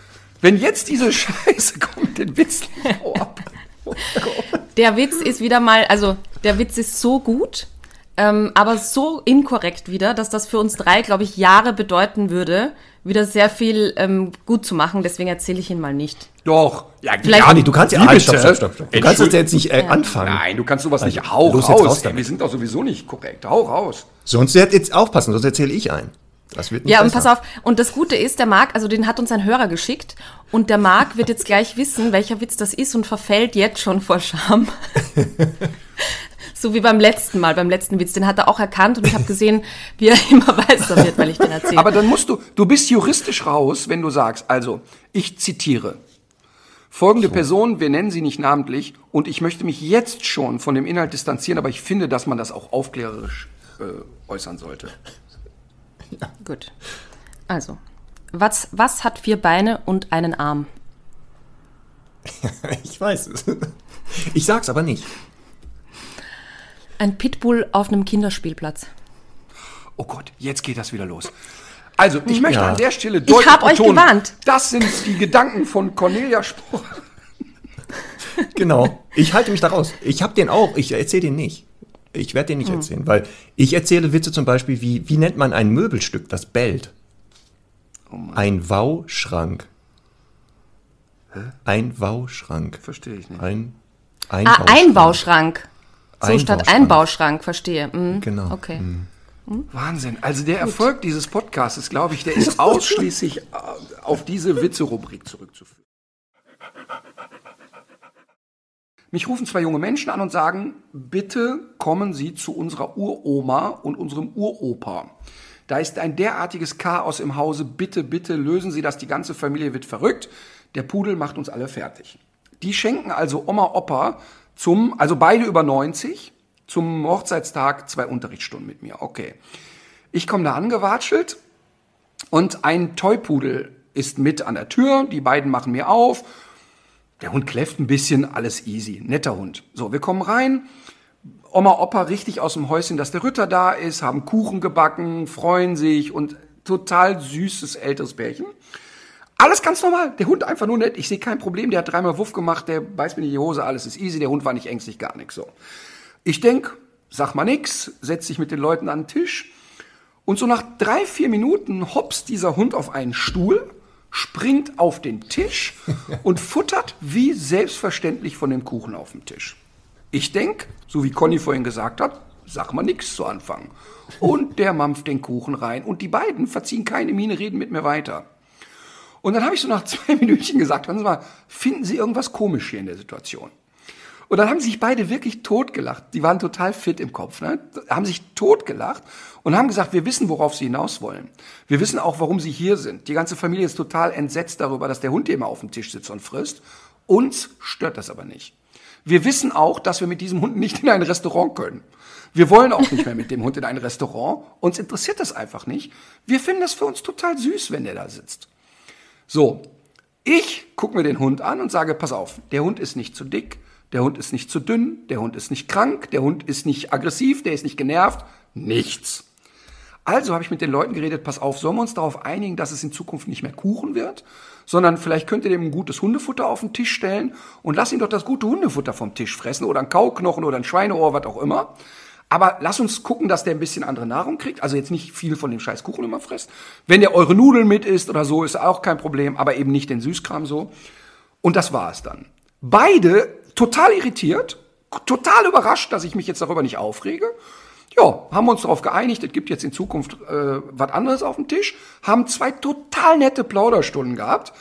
Wenn jetzt diese Scheiße kommt, den Witz hau ab. Oh Gott. Der Witz ist wieder mal, also der Witz ist so gut, ähm, aber so inkorrekt wieder, dass das für uns drei, glaube ich, Jahre bedeuten würde, wieder sehr viel ähm, gut zu machen. Deswegen erzähle ich ihn mal nicht. Doch. Ja, Vielleicht- Ah, nee, du kannst ja, ah, stopp, stopp, stopp, stopp. Du kannst jetzt, jetzt nicht äh, anfangen. Nein, du kannst sowas nicht. Hau los jetzt raus. raus wir sind doch sowieso nicht korrekt. Hau raus. Sonst wird jetzt aufpassen, sonst erzähle ich einen. Das wird nicht Ja, und besser. pass auf. Und das Gute ist, der Marc, also den hat uns ein Hörer geschickt. Und der Marc wird jetzt gleich wissen, welcher Witz das ist und verfällt jetzt schon vor Scham. so wie beim letzten Mal, beim letzten Witz. Den hat er auch erkannt und ich habe gesehen, wie er immer weißer wird, weil ich den erzähle. Aber dann musst du, du bist juristisch raus, wenn du sagst, also, ich zitiere. Folgende Person, wir nennen sie nicht namentlich, und ich möchte mich jetzt schon von dem Inhalt distanzieren, aber ich finde, dass man das auch aufklärerisch äh, äußern sollte. Gut. Also, was, was hat vier Beine und einen Arm? Ich weiß es. Ich sag's aber nicht. Ein Pitbull auf einem Kinderspielplatz. Oh Gott, jetzt geht das wieder los. Also, ich möchte Ja. an der Stelle deutlich hab euch betonen, gewarnt. das sind die Gedanken von Cornelia Spruch. Genau. Ich halte mich da raus. Ich hab den auch. Ich erzähle den nicht. Ich werde den nicht erzählen, weil ich erzähle Witze zum Beispiel wie, wie nennt man ein Möbelstück, das bellt? ein Wauschrank. Ein Wauschrank. Verstehe ich nicht. Ein Ah, Einbauschrank. So statt Einbauschrank. Einbauschrank, verstehe. Mhm. Genau. Okay. Wahnsinn. Also der Erfolg dieses Podcasts, glaube ich, der ist ausschließlich äh, auf diese Witze-Rubrik zurückzuführen. Mich rufen zwei junge Menschen an und sagen, bitte kommen Sie zu unserer Uroma und unserem Uropa. Da ist ein derartiges Chaos im Hause. Bitte, bitte lösen Sie das. Die ganze Familie wird verrückt. Der Pudel macht uns alle fertig. Die schenken also Oma, Opa zum, also beide über 90, zum Hochzeitstag zwei Unterrichtsstunden mit mir. Okay. Ich komme da angewatschelt und ein Toypudel ist mit an der Tür. Die beiden machen mir auf. Der Hund kläfft ein bisschen, alles easy. Netter Hund. So, wir kommen rein. Oma, Opa richtig aus dem Häuschen, dass der Ritter da ist, haben Kuchen gebacken, freuen sich und total süßes älteres Pärchen. Alles ganz normal. Der Hund einfach nur nett. Ich sehe kein Problem. Der hat dreimal Wuff gemacht. Der beißt mir in die Hose. Alles ist easy. Der Hund war nicht ängstlich, gar nichts. So. Ich denk, sag mal nix, setz dich mit den Leuten an den Tisch. Und so nach drei, vier Minuten hops dieser Hund auf einen Stuhl, springt auf den Tisch und futtert wie selbstverständlich von dem Kuchen auf dem Tisch. Ich denk, so wie Conny vorhin gesagt hat, sag mal nix zu Anfang. Und der mampft den Kuchen rein und die beiden verziehen keine Miene, reden mit mir weiter. Und dann habe ich so nach zwei Minütchen gesagt, hören Sie mal, finden Sie irgendwas komisch hier in der Situation? Und dann haben sich beide wirklich totgelacht. Die waren total fit im Kopf, ne? Haben sich totgelacht und haben gesagt, wir wissen, worauf sie hinaus wollen. Wir wissen auch, warum sie hier sind. Die ganze Familie ist total entsetzt darüber, dass der Hund immer auf dem Tisch sitzt und frisst. Uns stört das aber nicht. Wir wissen auch, dass wir mit diesem Hund nicht in ein Restaurant können. Wir wollen auch nicht mehr mit dem Hund in ein Restaurant. Uns interessiert das einfach nicht. Wir finden das für uns total süß, wenn der da sitzt. So, ich gucke mir den Hund an und sage, pass auf, der Hund ist nicht zu dick, der Hund ist nicht zu dünn, der Hund ist nicht krank, der Hund ist nicht aggressiv, der ist nicht genervt, nichts. Also habe ich mit den Leuten geredet, pass auf, sollen wir uns darauf einigen, dass es in Zukunft nicht mehr Kuchen wird, sondern vielleicht könnt ihr dem ein gutes Hundefutter auf den Tisch stellen und lass ihn doch das gute Hundefutter vom Tisch fressen oder ein Kauknochen oder ein Schweineohr, was auch immer. Aber lass uns gucken, dass der ein bisschen andere Nahrung kriegt. Also jetzt nicht viel von dem scheiß Kuchen immer frisst. Wenn der eure Nudeln mit isst oder so, ist auch kein Problem, aber eben nicht den Süßkram so. Und das war es dann. Beide total irritiert, total überrascht, dass ich mich jetzt darüber nicht aufrege. Ja, haben wir uns darauf geeinigt, es gibt jetzt in Zukunft äh, was anderes auf dem Tisch, haben zwei total nette Plauderstunden gehabt,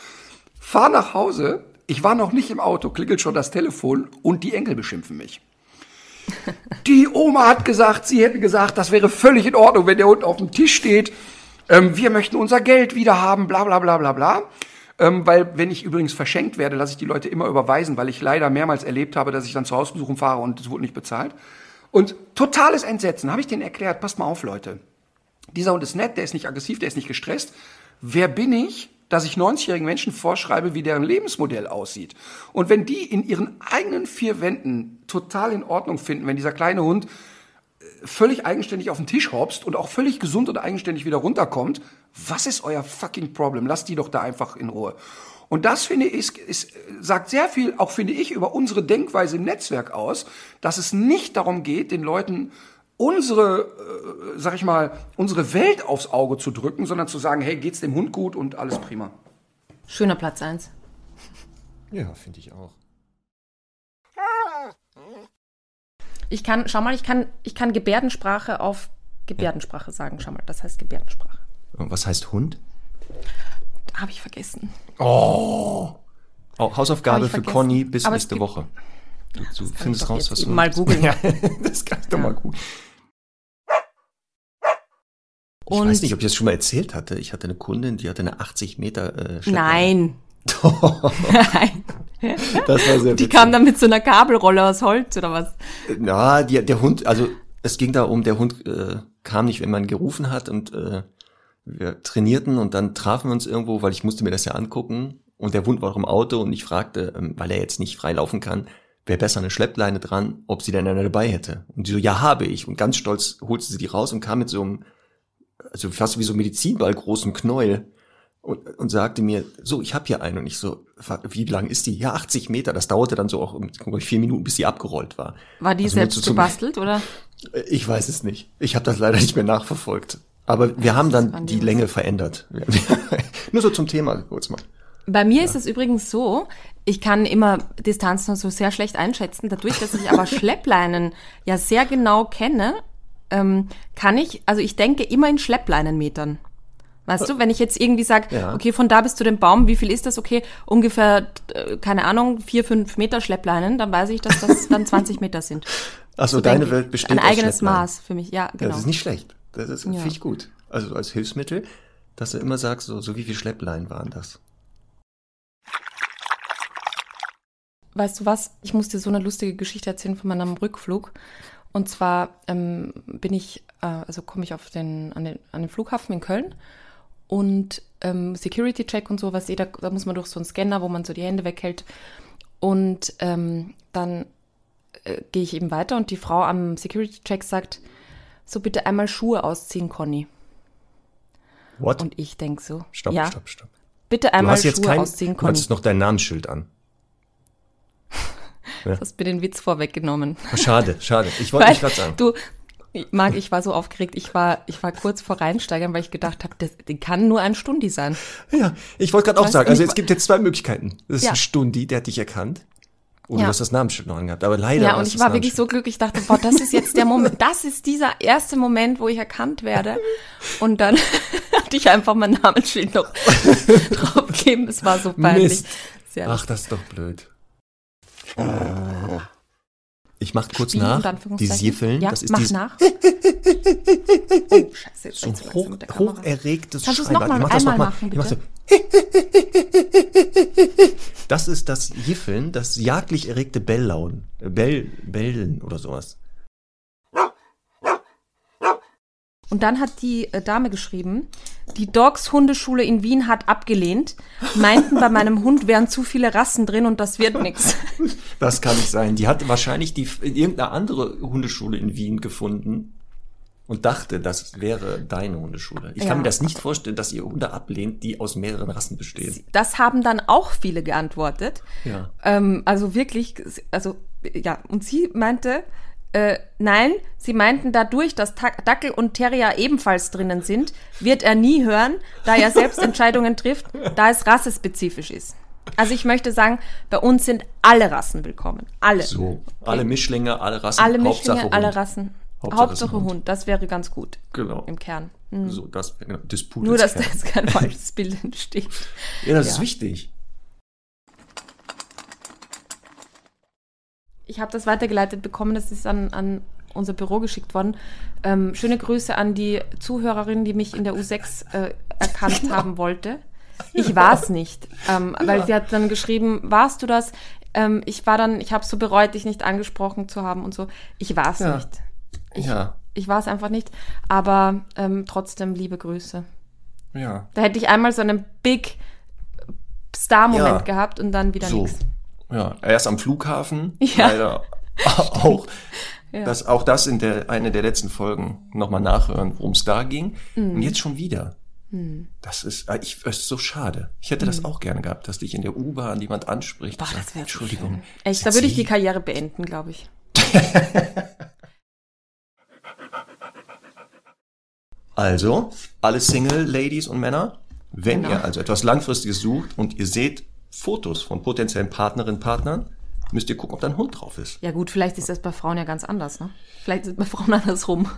fahr nach Hause, ich war noch nicht im Auto, klingelt schon das Telefon und die Enkel beschimpfen mich. Die Oma hat gesagt, sie hätte gesagt, das wäre völlig in Ordnung, wenn der Hund auf dem Tisch steht. Ähm, wir möchten unser Geld wieder haben, bla bla bla bla bla. Ähm, weil wenn ich übrigens verschenkt werde, lasse ich die Leute immer überweisen, weil ich leider mehrmals erlebt habe, dass ich dann zur Hausbesuchung fahre und es wurde nicht bezahlt. Und totales Entsetzen. Habe ich denen erklärt, passt mal auf, Leute. Dieser Hund ist nett, der ist nicht aggressiv, der ist nicht gestresst. Wer bin ich, dass ich 90-jährigen Menschen vorschreibe, wie deren Lebensmodell aussieht? Und wenn die in ihren eigenen vier Wänden total in Ordnung finden, wenn dieser kleine Hund äh, völlig eigenständig auf den Tisch hopst und auch völlig gesund und eigenständig wieder runterkommt, was ist euer fucking Problem? Lasst die doch da einfach in Ruhe. Und das finde ich, ist, ist, sagt sehr viel, auch finde ich, über unsere Denkweise im Netzwerk aus, dass es nicht darum geht, den Leuten unsere, äh, sag ich mal, unsere Welt aufs Auge zu drücken, sondern zu sagen, hey, geht's dem Hund gut und alles prima. Schöner Platz eins. Ja, finde ich auch. Ich kann, schau mal, ich kann, ich kann Gebärdensprache auf Gebärdensprache sagen. Schau mal, das heißt Gebärdensprache. Und Was heißt Hund? Habe ich vergessen. Oh, Hausaufgabe Hab ich für vergessen. Conny bis Aber nächste Woche. Du, du findest raus, was du mal googeln. Ja, das kann ich doch mal googeln. Ich Und weiß nicht, ob ich das schon mal erzählt hatte. Ich hatte eine Kundin, die hatte eine 80 Meter äh, Schleppe. nein. Doch. Nein. Das war sehr Die kam dann mit so einer Kabelrolle aus Holz oder was? Na, die, der Hund, also es ging da um, der Hund äh, kam nicht, wenn man gerufen hat und äh, wir trainierten und dann trafen wir uns irgendwo, weil ich musste mir das ja angucken und der Hund war auch im Auto und ich fragte, ähm, weil er jetzt nicht frei laufen kann, wäre besser eine Schleppleine dran, ob sie denn eine dabei hätte. Und die so, ja, habe ich. Und ganz stolz holte sie die raus und kam mit so einem, also fast wie so einem Medizinball großen Knäuel und, und sagte mir, so, ich habe hier einen. Und ich so, wie lang ist die? Ja, 80 Meter. Das dauerte dann so auch ich, vier Minuten, bis sie abgerollt war. War die Also selbst zum- gebastelt oder? Ich weiß es nicht. Ich habe das leider nicht mehr nachverfolgt. Aber wir haben dann die Länge verändert. Nur so zum Thema kurz mal. Bei mir ist es übrigens so, ich kann immer Distanzen so sehr schlecht einschätzen. Dadurch, dass ich aber Schleppleinen ja sehr genau kenne, ähm, kann ich, also ich denke immer in Schleppleinenmetern. Weißt du, wenn ich jetzt irgendwie sage, Ja. okay, von da bis zu dem Baum, wie viel ist das? Okay, ungefähr, äh, keine Ahnung, vier, fünf Meter Schleppleinen, dann weiß ich, dass das dann 20 Meter sind. Achso, So deine. Welt besteht Ein eigenes. Maß für mich, ja, Ja, genau. das ist nicht schlecht. Das ist, Ja. ich gut. Also als Hilfsmittel, dass du immer sagst, so, so wie viel Schlepplein waren das? Weißt du was? Ich muss dir so eine lustige Geschichte erzählen von meinem Rückflug. Und zwar ähm, bin ich, äh, also komme ich auf den, an, den, an den Flughafen in Köln und ähm, Security-Check und so, was jeder, da muss man durch so einen Scanner, wo man so die Hände weghält. Und ähm, dann äh, gehe ich eben weiter und die Frau am Security-Check sagt, so bitte einmal Schuhe ausziehen, Conny. What? Und ich denk so, stopp, ja, stopp, stopp. bitte Du einmal hast jetzt Schuhe kein, ausziehen, du Conny. hattest noch dein Namensschild an. Du hast mir den Witz vorweggenommen. Oh, Schade, schade. Ich wollte nicht gerade sagen. Du, Marc, ich war so aufgeregt. Ich war, ich war kurz vor Reinsteigern, weil ich gedacht habe, das, das kann nur ein Stundi sein. Ja, ich wollte gerade auch sagen, du, also es gibt jetzt zwei Möglichkeiten. Das ist Ja. ein Stundi, der hat dich erkannt. Oder Ja. du hast das Namensschild noch angehabt. Aber leider Ja, und ich war wirklich so glücklich. Ich dachte, boah, das ist jetzt der Moment. Das ist dieser erste Moment, wo ich erkannt werde. Und dann hatte ich einfach mein Namensschild noch draufgegeben. Es war so peinlich. Sehr Ach, das ist doch blöd. Ich mach kurz Spiel, nach. Die. Siefeln, Ja, das ist mach dieses nach. Oh, scheiße, jetzt so ein hoch, hocherregtes Kannst du es Schreien. noch mal Ich mach das Ich mach so. Das ist das Jiffeln, das jagdlich erregte Belllauen. Äh, Bell, Bellen oder sowas. Und dann hat die äh, Dame geschrieben, die Dogs Hundeschule in Wien hat abgelehnt, meinten bei meinem Hund wären zu viele Rassen drin und das wird nix. Das kann nicht sein. Die hat wahrscheinlich die in irgendeine andere Hundeschule in Wien gefunden und dachte, das wäre deine Hundeschule. Ich Ja. kann mir das nicht vorstellen, dass ihr Hunde ablehnt, die aus mehreren Rassen bestehen. Das haben dann auch viele geantwortet. Ja. Ähm, also wirklich, also ja, und sie meinte, äh, nein, sie meinten dadurch, dass Dackel und Terrier ebenfalls drinnen sind, wird er nie hören, da er selbst Entscheidungen trifft, da es rassespezifisch ist. Also ich möchte sagen, bei uns sind alle Rassen willkommen. Alle. So, alle Mischlinge, alle Rassen, alle Hauptsache Mischlinge, Hund. alle Rassen. Hauptsache Hauptsache, Hund. Hund. das wäre ganz gut Genau. im Kern. So, das, genau, Pudels Nur, dass da jetzt kein falsches Bild entsteht. Ja, das ja. ist wichtig. Ich habe das weitergeleitet bekommen, das ist an, an unser Büro geschickt worden. Ähm, schöne Grüße an die Zuhörerin, die mich in der U6 äh, erkannt haben wollte. Ich war es nicht, ähm, weil sie hat dann geschrieben, warst du das? Ähm, ich war dann, ich habe so bereut, dich nicht angesprochen zu haben und so. Ich war es Ja. nicht. Ich, Ja, ich war es einfach nicht, aber ähm, trotzdem liebe Grüße. ja. Da hätte ich einmal so einen Big Star-Moment Ja. gehabt und dann wieder So. nichts. Ja, erst am Flughafen, Ja. leider auch. Ja. Das, auch das in der, eine der letzten Folgen nochmal nachhören, worum es da ging. Mhm. Und jetzt schon wieder. Das ist, äh, ich, das ist so schade. Ich hätte das auch gerne gehabt, dass dich in der U-Bahn jemand anspricht. Mhm. Boah, das wäre Entschuldigung. Echt, da würde ich die Karriere beenden, glaube ich. Also, alle Single-Ladies und Männer, wenn Genau. ihr also etwas Langfristiges sucht und ihr seht Fotos von potenziellen Partnerinnen, Partnern, müsst ihr gucken, ob da ein Hund drauf ist. Ja gut, vielleicht ist das bei Frauen ja ganz anders, ne? Vielleicht ist es bei Frauen andersrum.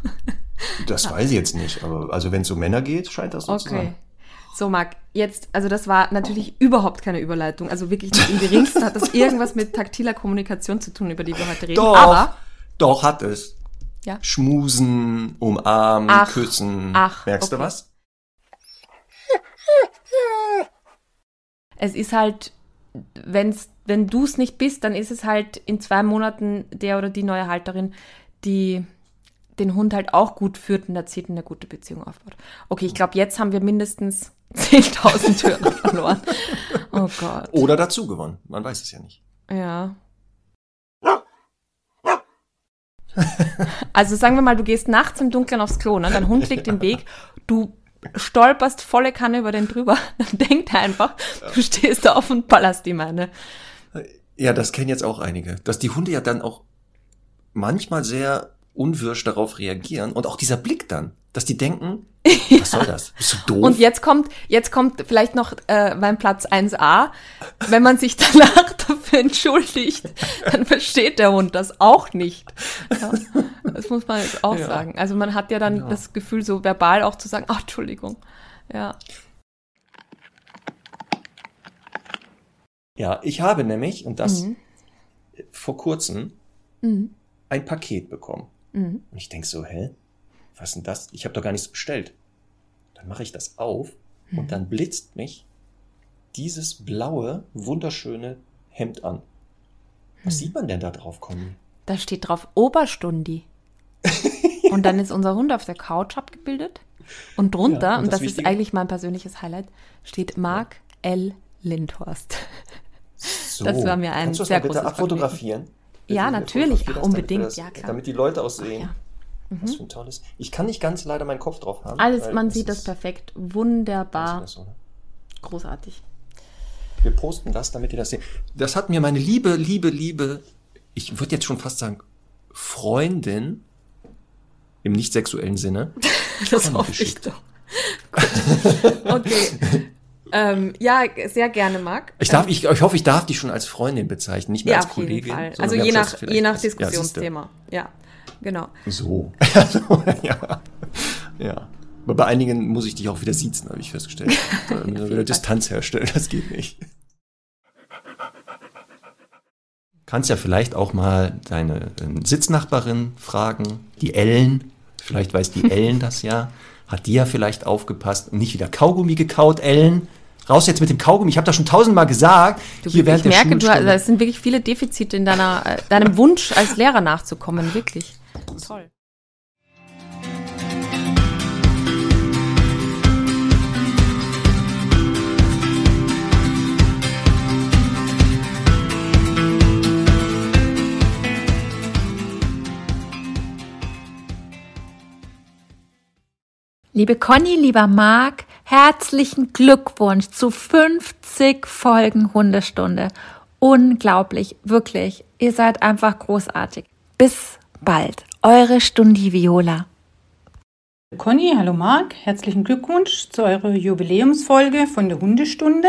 Das weiß ich jetzt nicht, aber also wenn es um Männer geht, scheint das so zu Okay. sein. So, Marc, jetzt, also das war natürlich überhaupt keine Überleitung. Also wirklich nicht im geringsten hat das irgendwas mit taktiler Kommunikation zu tun, über die wir heute reden. Doch, Aber, doch hat es. Ja. Schmusen, umarmen, Ach, küssen. ach, Merkst du okay. was? es ist halt wenn's, wenn du es nicht bist, dann ist es halt in zwei Monaten der oder die neue Halterin, die den Hund halt auch gut führt und erzählt und eine gute Beziehung aufbaut. Okay, ich glaube, jetzt haben wir mindestens 10.000 Hörer verloren. Oh Gott. Oder dazu gewonnen. Man weiß es ja nicht. Ja. Also sagen wir mal, du gehst nachts im Dunkeln aufs Klo, ne? dein Hund liegt im Weg, du stolperst volle Kanne über den drüber, dann denkt er einfach, du stehst da auf und ballerst ihm eine. Ja, das kennen jetzt auch einige. Dass die Hunde ja dann auch manchmal sehr unwirsch darauf reagieren und auch dieser Blick dann, dass die denken, was soll das? Bist du doof? Und jetzt kommt, jetzt kommt vielleicht noch äh, mein Platz 1a. Wenn man sich danach dafür entschuldigt, dann versteht der Hund das auch nicht. Ja, das muss man jetzt auch Ja. sagen. Also man hat ja dann das Gefühl, so verbal auch zu sagen, ach, Entschuldigung. Ja. ja, ich habe nämlich, und das Mhm. vor kurzem, Mhm. ein Paket bekommen. Mhm. Und ich denk so, hä? Was ist denn das? Ich habe doch gar nichts bestellt. Dann mache ich das auf Mhm. und dann blitzt mich dieses blaue, wunderschöne Hemd an. Was Mhm. sieht man denn da drauf, Conny? Da steht drauf Oberstundi. Und dann ist unser Hund auf der Couch abgebildet. Und drunter, Ja, und und das das, ist eigentlich mein persönliches Highlight, steht Mark L. Lindhorst. So, Das war mir ein kannst das sehr mal bitte großes abfotografieren? Ja, Bitte, natürlich, fotografier das, unbedingt, damit wir ja, klar. Damit die Leute auch sehen, ja. Was für ein tolles. Ich kann nicht ganz leider meinen Kopf drauf haben. Alles, man sieht das perfekt. Wunderbar. das so, ne? Großartig. Wir posten das, damit ihr das seht. Das hat mir meine liebe, liebe, liebe, ich würde jetzt schon fast sagen, Freundin im nicht sexuellen Sinne. Das hoffe ich geschickt. doch. Gut. Okay. ähm, ja, sehr gerne, Marc. Ich, darf, ich, ich hoffe, ich darf dich schon als Freundin bezeichnen, nicht mehr ja, als auf jeden Kollegin. Also je nach, je nach. Diskussionsthema. Ja, genau. So. Ja. ja. Aber bei einigen muss ich dich auch wieder siezen, habe ich festgestellt. Da wieder. Distanz herstellen, das geht nicht. Kannst ja vielleicht auch mal deine ähm, Sitznachbarin fragen, die Ellen. Vielleicht weiß die Ellen das ja. Hat die ja vielleicht aufgepasst und nicht wieder Kaugummi gekaut, Ellen. Raus jetzt mit dem Kaugummi. Ich habe das schon tausendmal gesagt. Du, Hier während ich merke, du, es sind wirklich viele Defizite in deiner, äh, deinem Wunsch als Lehrer nachzukommen. Wirklich. Toll. Liebe Conny, lieber Marc, herzlichen Glückwunsch zu 50 Folgen Hundestunde. Unglaublich, wirklich. Ihr seid einfach großartig. Bis bald. Eure Stundi Viola. Conny, hallo Marc, herzlichen Glückwunsch zu eurer Jubiläumsfolge von der Hundestunde.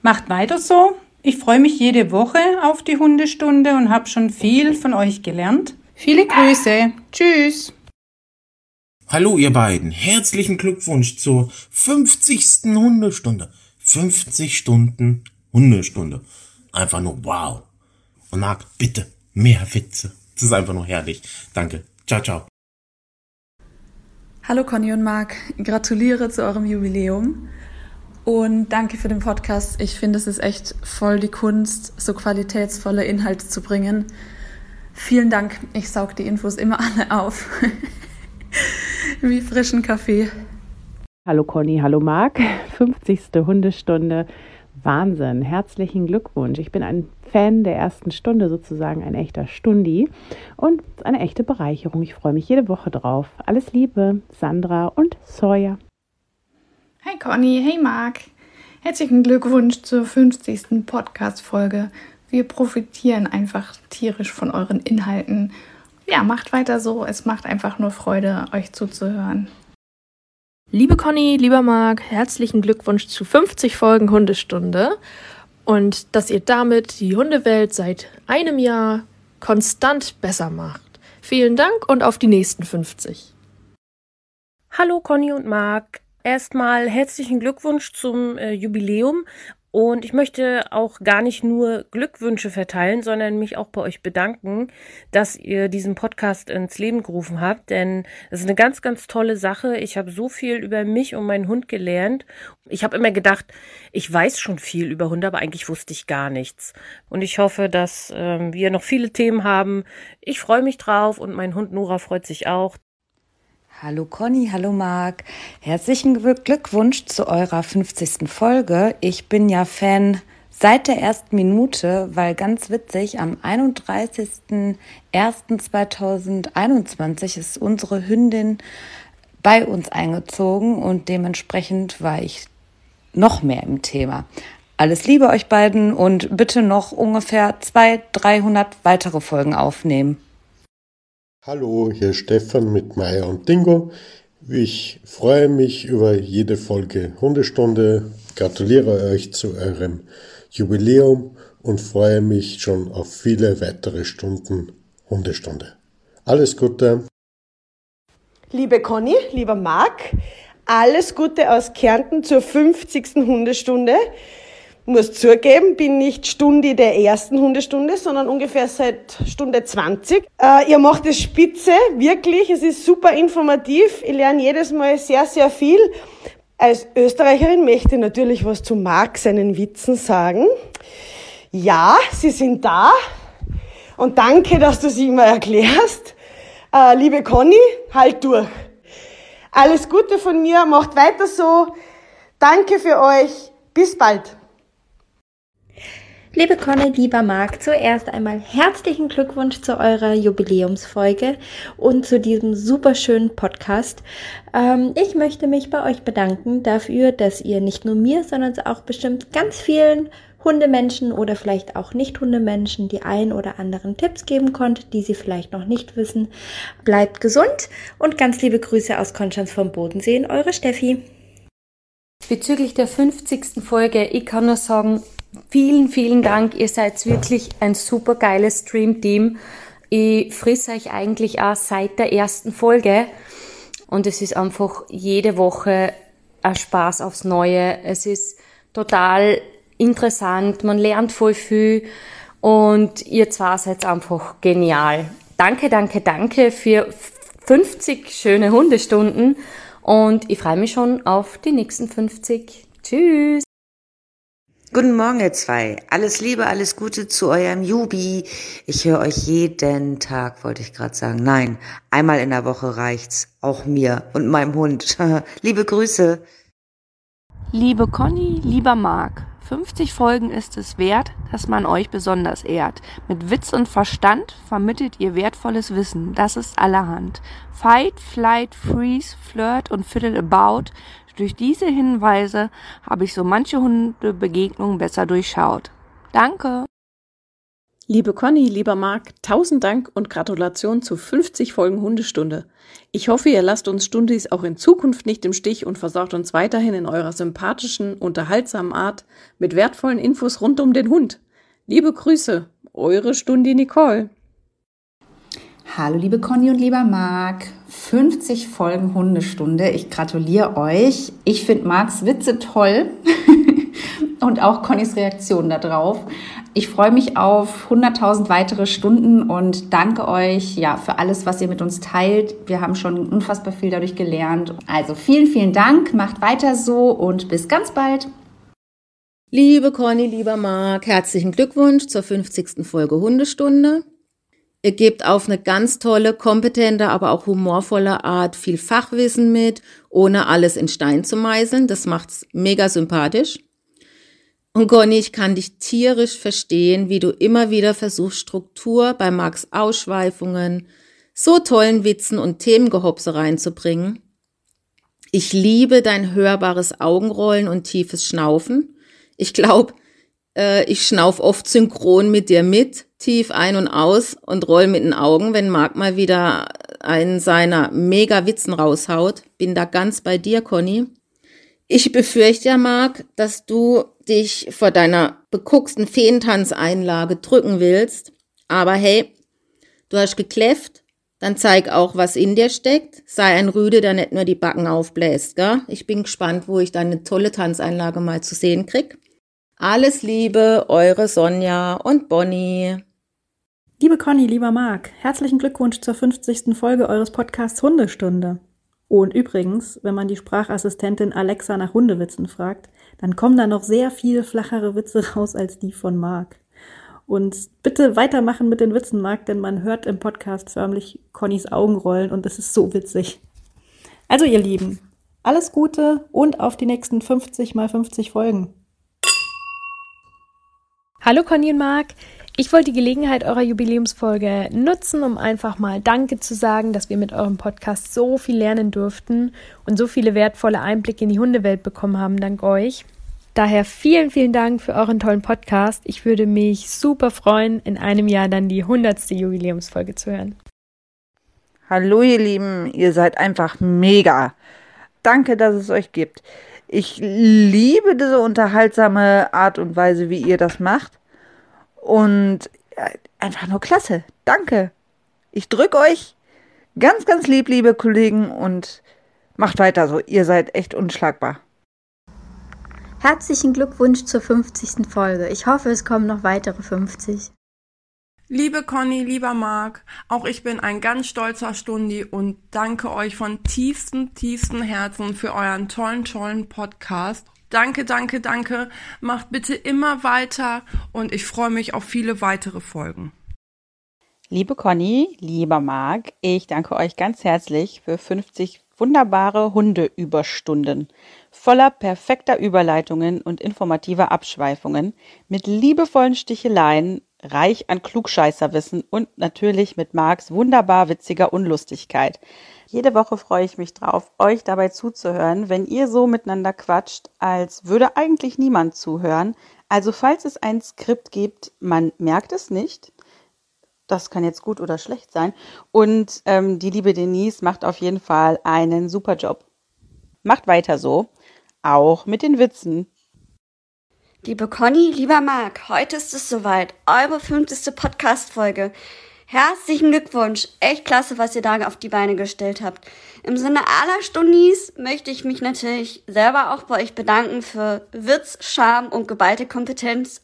Macht weiter so. Ich freue mich jede Woche auf die Hundestunde und habe schon viel von euch gelernt. Viele Grüße. Tschüss. Hallo ihr beiden, herzlichen Glückwunsch zur 50. Hundestunde. 50 Stunden Hundestunde. Einfach nur wow. Und Marc, bitte, mehr Witze. Das ist einfach nur herrlich. Danke. Ciao, ciao. Hallo Conny und Marc, gratuliere zu eurem Jubiläum und danke für den Podcast. Ich finde, es ist echt voll die Kunst, so qualitätsvolle Inhalte zu bringen. Vielen Dank, ich saug die Infos immer alle auf. Wie frischen Kaffee. Hallo Conny, hallo Marc. 50. Hundestunde. Wahnsinn. Herzlichen Glückwunsch. Ich bin ein Fan der ersten Stunde, sozusagen ein echter Stundi und eine echte Bereicherung. Ich freue mich jede Woche drauf. Alles Liebe, Sandra und Sawyer. Hi Conny, hey Marc. Herzlichen Glückwunsch zur 50. Podcast-Folge. Wir profitieren einfach tierisch von euren Inhalten. Ja, macht weiter so. Es macht einfach nur Freude, euch zuzuhören. Liebe Conny, lieber Marc, herzlichen Glückwunsch zu 50 Folgen Hundestunde und dass ihr damit die Hundewelt seit einem Jahr konstant besser macht. Vielen Dank und auf die nächsten 50. Hallo Conny und Marc. Erstmal herzlichen Glückwunsch zum äh, Jubiläum Und ich möchte auch gar nicht nur Glückwünsche verteilen, sondern mich auch bei euch bedanken, dass ihr diesen Podcast ins Leben gerufen habt, denn es ist eine ganz, ganz tolle Sache. Ich habe so viel über mich und meinen Hund gelernt. Ich habe immer gedacht, ich weiß schon viel über Hunde, aber eigentlich wusste ich gar nichts. Und ich hoffe, dass ähm, wir noch viele Themen haben. Ich freue mich drauf und mein Hund Nora freut sich auch. Hallo Conny, hallo Marc. Herzlichen Glückwunsch zu eurer 50. Folge. Ich bin ja Fan seit der ersten Minute, weil ganz witzig, am 31.01.2021 ist unsere Hündin bei uns eingezogen und dementsprechend war ich noch mehr im Thema. Alles Liebe euch beiden und bitte noch ungefähr 200, 300 weitere Folgen aufnehmen. Hallo, hier Stefan mit Meier und Dingo. Ich freue mich über jede Folge Hundestunde, gratuliere euch zu eurem Jubiläum und freue mich schon auf viele weitere Stunden Hundestunde. Alles Gute. Liebe Conny, lieber Marc, alles Gute aus Kärnten zur 50. Hundestunde muss zugeben, bin nicht Stunde der ersten Hundestunde, sondern ungefähr seit Stunde 20. Äh, ihr macht es spitze, wirklich. Es ist super informativ. Ich lerne jedes Mal sehr, sehr viel. Als Österreicherin möchte ich natürlich was zu Marc seinen Witzen sagen. Ja, sie sind da. Und danke, dass du sie immer erklärst. Äh, liebe Conny, halt durch. Alles Gute von mir, macht weiter so. Danke für euch. Bis bald. Liebe Conny, lieber Marc, zuerst einmal herzlichen Glückwunsch zu eurer Jubiläumsfolge und zu diesem superschönen Podcast. Ähm, ich möchte mich bei euch bedanken dafür, dass ihr nicht nur mir, sondern auch bestimmt ganz vielen Hundemenschen oder vielleicht auch Nicht-Hundemenschen die ein oder anderen Tipps geben konntet, die sie vielleicht noch nicht wissen. Bleibt gesund und ganz liebe Grüße aus Konstanz vom Bodensee, eure Steffi. Bezüglich der 50. Folge, ich kann nur sagen, Vielen, vielen Dank. Ihr seid wirklich ein super geiles Stream-Team. Ich friss euch eigentlich auch seit der ersten Folge. Und es ist einfach jede Woche ein Spaß aufs Neue. Es ist total interessant. Man lernt voll viel. Und ihr zwei seid einfach genial. Danke, danke, danke für 50 schöne Hundestunden. Und ich freue mich schon auf die nächsten 50. Tschüss. Guten Morgen, ihr zwei. Alles Liebe, alles Gute zu eurem Jubi. Ich höre euch jeden Tag, wollte ich gerade sagen. Nein, einmal in der Woche reicht's. Auch mir und meinem Hund. Liebe Grüße. Liebe Conny, lieber Marc. 50 Folgen ist es wert, dass man euch besonders ehrt. Mit Witz und Verstand vermittelt ihr wertvolles Wissen. Das ist allerhand. Fight, Flight, Freeze, Flirt und Fiddle About durch diese Hinweise habe ich so manche Hundebegegnungen besser durchschaut. Danke! Liebe Conny, lieber Marc, tausend Dank und Gratulation zu 50 Folgen Hundestunde. Ich hoffe, ihr lasst uns Stundis auch in Zukunft nicht im Stich und versorgt uns weiterhin in eurer sympathischen, unterhaltsamen Art mit wertvollen Infos rund um den Hund. Liebe Grüße, eure Stundi Nicole. Hallo liebe Conny und lieber Marc. 50 Folgen Hundestunde. Ich gratuliere euch. Ich finde Marcs Witze toll und auch Connys Reaktion darauf. Ich freue mich auf 100.000 weitere Stunden und danke euch ja für alles, was ihr mit uns teilt. Wir haben schon unfassbar viel dadurch gelernt. Also vielen, vielen Dank. Macht weiter so und bis ganz bald. Liebe Conny, lieber Marc, herzlichen Glückwunsch zur 50. Folge Hundestunde. Ihr gebt auf eine ganz tolle, kompetente, aber auch humorvolle Art viel Fachwissen mit, ohne alles in Stein zu meißeln. Das macht's mega sympathisch. Und Conny, ich kann dich tierisch verstehen, wie du immer wieder versuchst, Struktur bei Marks Ausschweifungen, so tollen Witzen und Themengehopse reinzubringen. Ich liebe dein hörbares Augenrollen und tiefes Schnaufen. Ich glaube, äh, ich schnauf oft synchron mit dir mit tief ein und aus und roll mit den Augen, wenn Marc mal wieder einen seiner mega Witzen raushaut. Bin da ganz bei dir, Conny. Ich befürchte ja, Marc, dass du dich vor deiner bekucksten Feentanzeinlage drücken willst. Aber hey, du hast gekläfft, dann zeig auch, was in dir steckt. Sei ein Rüde, der nicht nur die Backen aufbläst, gell? Ich bin gespannt, wo ich deine tolle Tanzeinlage mal zu sehen krieg. Alles Liebe, eure Sonja und Bonnie. Liebe Conny, lieber Marc, herzlichen Glückwunsch zur 50. Folge eures Podcasts Hundestunde. Und übrigens, wenn man die Sprachassistentin Alexa nach Hundewitzen fragt, dann kommen da noch sehr viel flachere Witze raus als die von Marc. Und bitte weitermachen mit den Witzen, Marc, denn man hört im Podcast förmlich Connys Augen rollen und es ist so witzig. Also ihr Lieben, alles Gute und auf die nächsten 50 mal 50 Folgen. Hallo Conny und Marc. Ich wollte die Gelegenheit eurer Jubiläumsfolge nutzen, um einfach mal Danke zu sagen, dass wir mit eurem Podcast so viel lernen durften und so viele wertvolle Einblicke in die Hundewelt bekommen haben, dank euch. Daher vielen, vielen Dank für euren tollen Podcast. Ich würde mich super freuen, in einem Jahr dann die 100. Jubiläumsfolge zu hören. Hallo ihr Lieben, ihr seid einfach mega. Danke, dass es euch gibt. Ich liebe diese unterhaltsame Art und Weise, wie ihr das macht. Und einfach nur klasse. Danke. Ich drücke euch ganz, ganz lieb, liebe Kollegen, und macht weiter so. Ihr seid echt unschlagbar. Herzlichen Glückwunsch zur 50. Folge. Ich hoffe, es kommen noch weitere 50. Liebe Conny, lieber Marc, auch ich bin ein ganz stolzer Stundi und danke euch von tiefstem, tiefstem Herzen für euren tollen, tollen Podcast. Danke, danke, danke. Macht bitte immer weiter und ich freue mich auf viele weitere Folgen. Liebe Conny, lieber Marc, ich danke euch ganz herzlich für 50 wunderbare Hundeüberstunden voller perfekter Überleitungen und informativer Abschweifungen, mit liebevollen Sticheleien reich an Klugscheißerwissen und natürlich mit Marks wunderbar witziger Unlustigkeit. Jede Woche freue ich mich drauf, euch dabei zuzuhören, wenn ihr so miteinander quatscht, als würde eigentlich niemand zuhören. Also falls es ein Skript gibt, man merkt es nicht. Das kann jetzt gut oder schlecht sein. Und ähm, die liebe Denise macht auf jeden Fall einen super Job. Macht weiter so, auch mit den Witzen. Liebe Conny, lieber Marc, heute ist es soweit. Eure 50. Podcast-Folge. Herzlichen Glückwunsch. Echt klasse, was ihr da auf die Beine gestellt habt. Im Sinne aller Stundis möchte ich mich natürlich selber auch bei euch bedanken für Witz, Charme und geballte Kompetenz,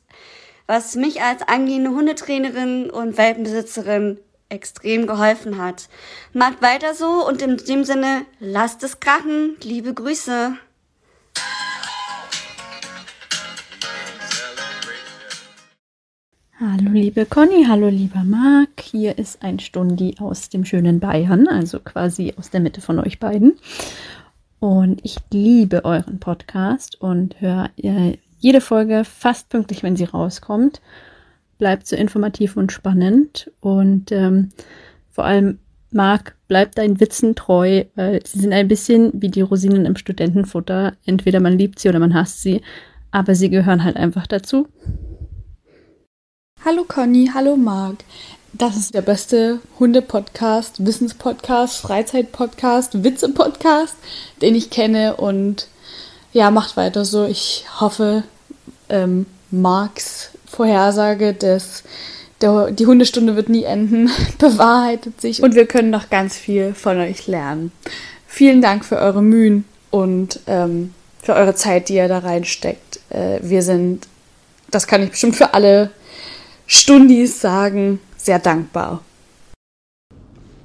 was mich als angehende Hundetrainerin und Welpenbesitzerin extrem geholfen hat. Macht weiter so und in dem Sinne, lasst es krachen. Liebe Grüße. Hallo liebe Conny, hallo lieber Marc. Hier ist ein Stundi aus dem schönen Bayern, also quasi aus der Mitte von euch beiden. Und ich liebe euren Podcast und höre äh, jede Folge fast pünktlich, wenn sie rauskommt. Bleibt so informativ und spannend. Und ähm, vor allem, Marc, bleibt deinen Witzen treu, weil sie sind ein bisschen wie die Rosinen im Studentenfutter. Entweder man liebt sie oder man hasst sie, aber sie gehören halt einfach dazu. Hallo Conny, hallo Marc. Das ist der beste Hunde-Podcast, Wissenspodcast, Freizeit-Podcast, Witze-Podcast, den ich kenne und ja, macht weiter so. Ich hoffe, ähm, Marks Vorhersage, dass der, die Hundestunde wird nie enden, bewahrheitet sich und wir können noch ganz viel von euch lernen. Vielen Dank für eure Mühen und ähm, für eure Zeit, die ihr da reinsteckt. Äh, wir sind, das kann ich bestimmt für alle Stundis sagen, sehr dankbar.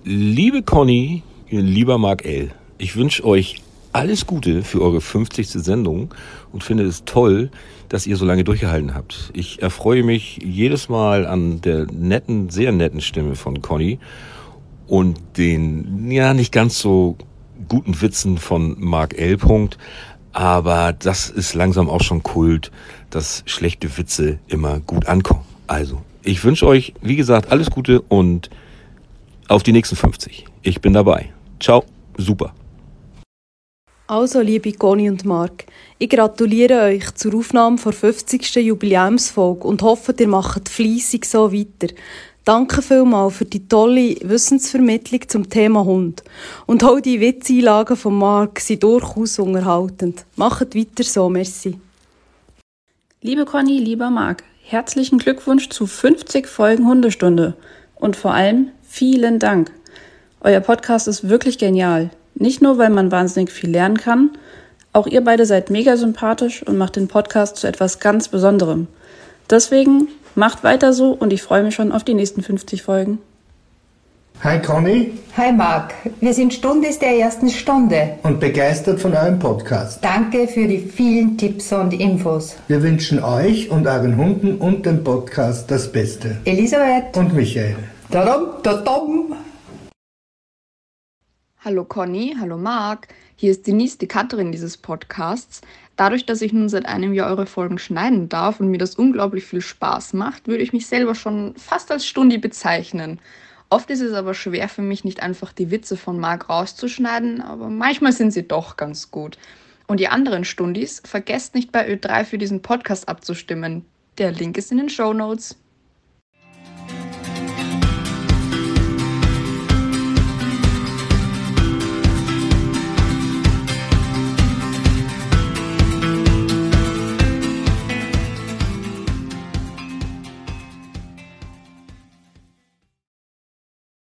Liebe Conny, lieber Marc L., ich wünsche euch alles Gute für eure 50. Sendung und finde es toll, dass ihr so lange durchgehalten habt. Ich erfreue mich jedes Mal an der netten, sehr netten Stimme von Conny und den, ja, nicht ganz so guten Witzen von Marc L. Aber das ist langsam auch schon Kult, dass schlechte Witze immer gut ankommen. Also, ich wünsche euch, wie gesagt, alles Gute und auf die nächsten 50. Ich bin dabei. Ciao, super. Also, liebe Conny und Marc, ich gratuliere euch zur Aufnahme der 50. Jubiläumsfolge und hoffe, ihr macht fleissig so weiter. Danke vielmals für die tolle Wissensvermittlung zum Thema Hund. Und auch die Witzeinlagen von Marc sind durchaus unterhaltend. Macht weiter so, merci. Liebe Conny, lieber Marc, Herzlichen Glückwunsch zu 50 Folgen Hundestunde und vor allem vielen Dank. Euer Podcast ist wirklich genial. Nicht nur, weil man wahnsinnig viel lernen kann, Auch ihr beide seid mega sympathisch und macht den Podcast zu etwas ganz Besonderem. Deswegen macht weiter so und ich freue mich schon auf die nächsten 50 Folgen. Hi Conny Hi Marc, wir sind Stundis der ersten Stunde. und begeistert von eurem Podcast. Danke für die vielen Tipps und Infos. Wir wünschen euch und euren Hunden und dem Podcast das Beste. Elisabeth Und Michael. Tadam, tadam. Hallo Conny, hallo Marc. Hier ist Denise, die Cutterin dieses Podcasts. Dadurch, dass ich nun seit einem Jahr eure Folgen schneiden darf und mir das unglaublich viel Spaß macht, würde ich mich selber schon fast als Stundi bezeichnen. Oft ist es aber schwer für mich, nicht einfach die Witze von Marc rauszuschneiden, aber manchmal sind sie doch ganz gut. Und die anderen Stundis, vergesst nicht bei Ö3 für diesen Podcast abzustimmen. Der Link ist in den Show Notes.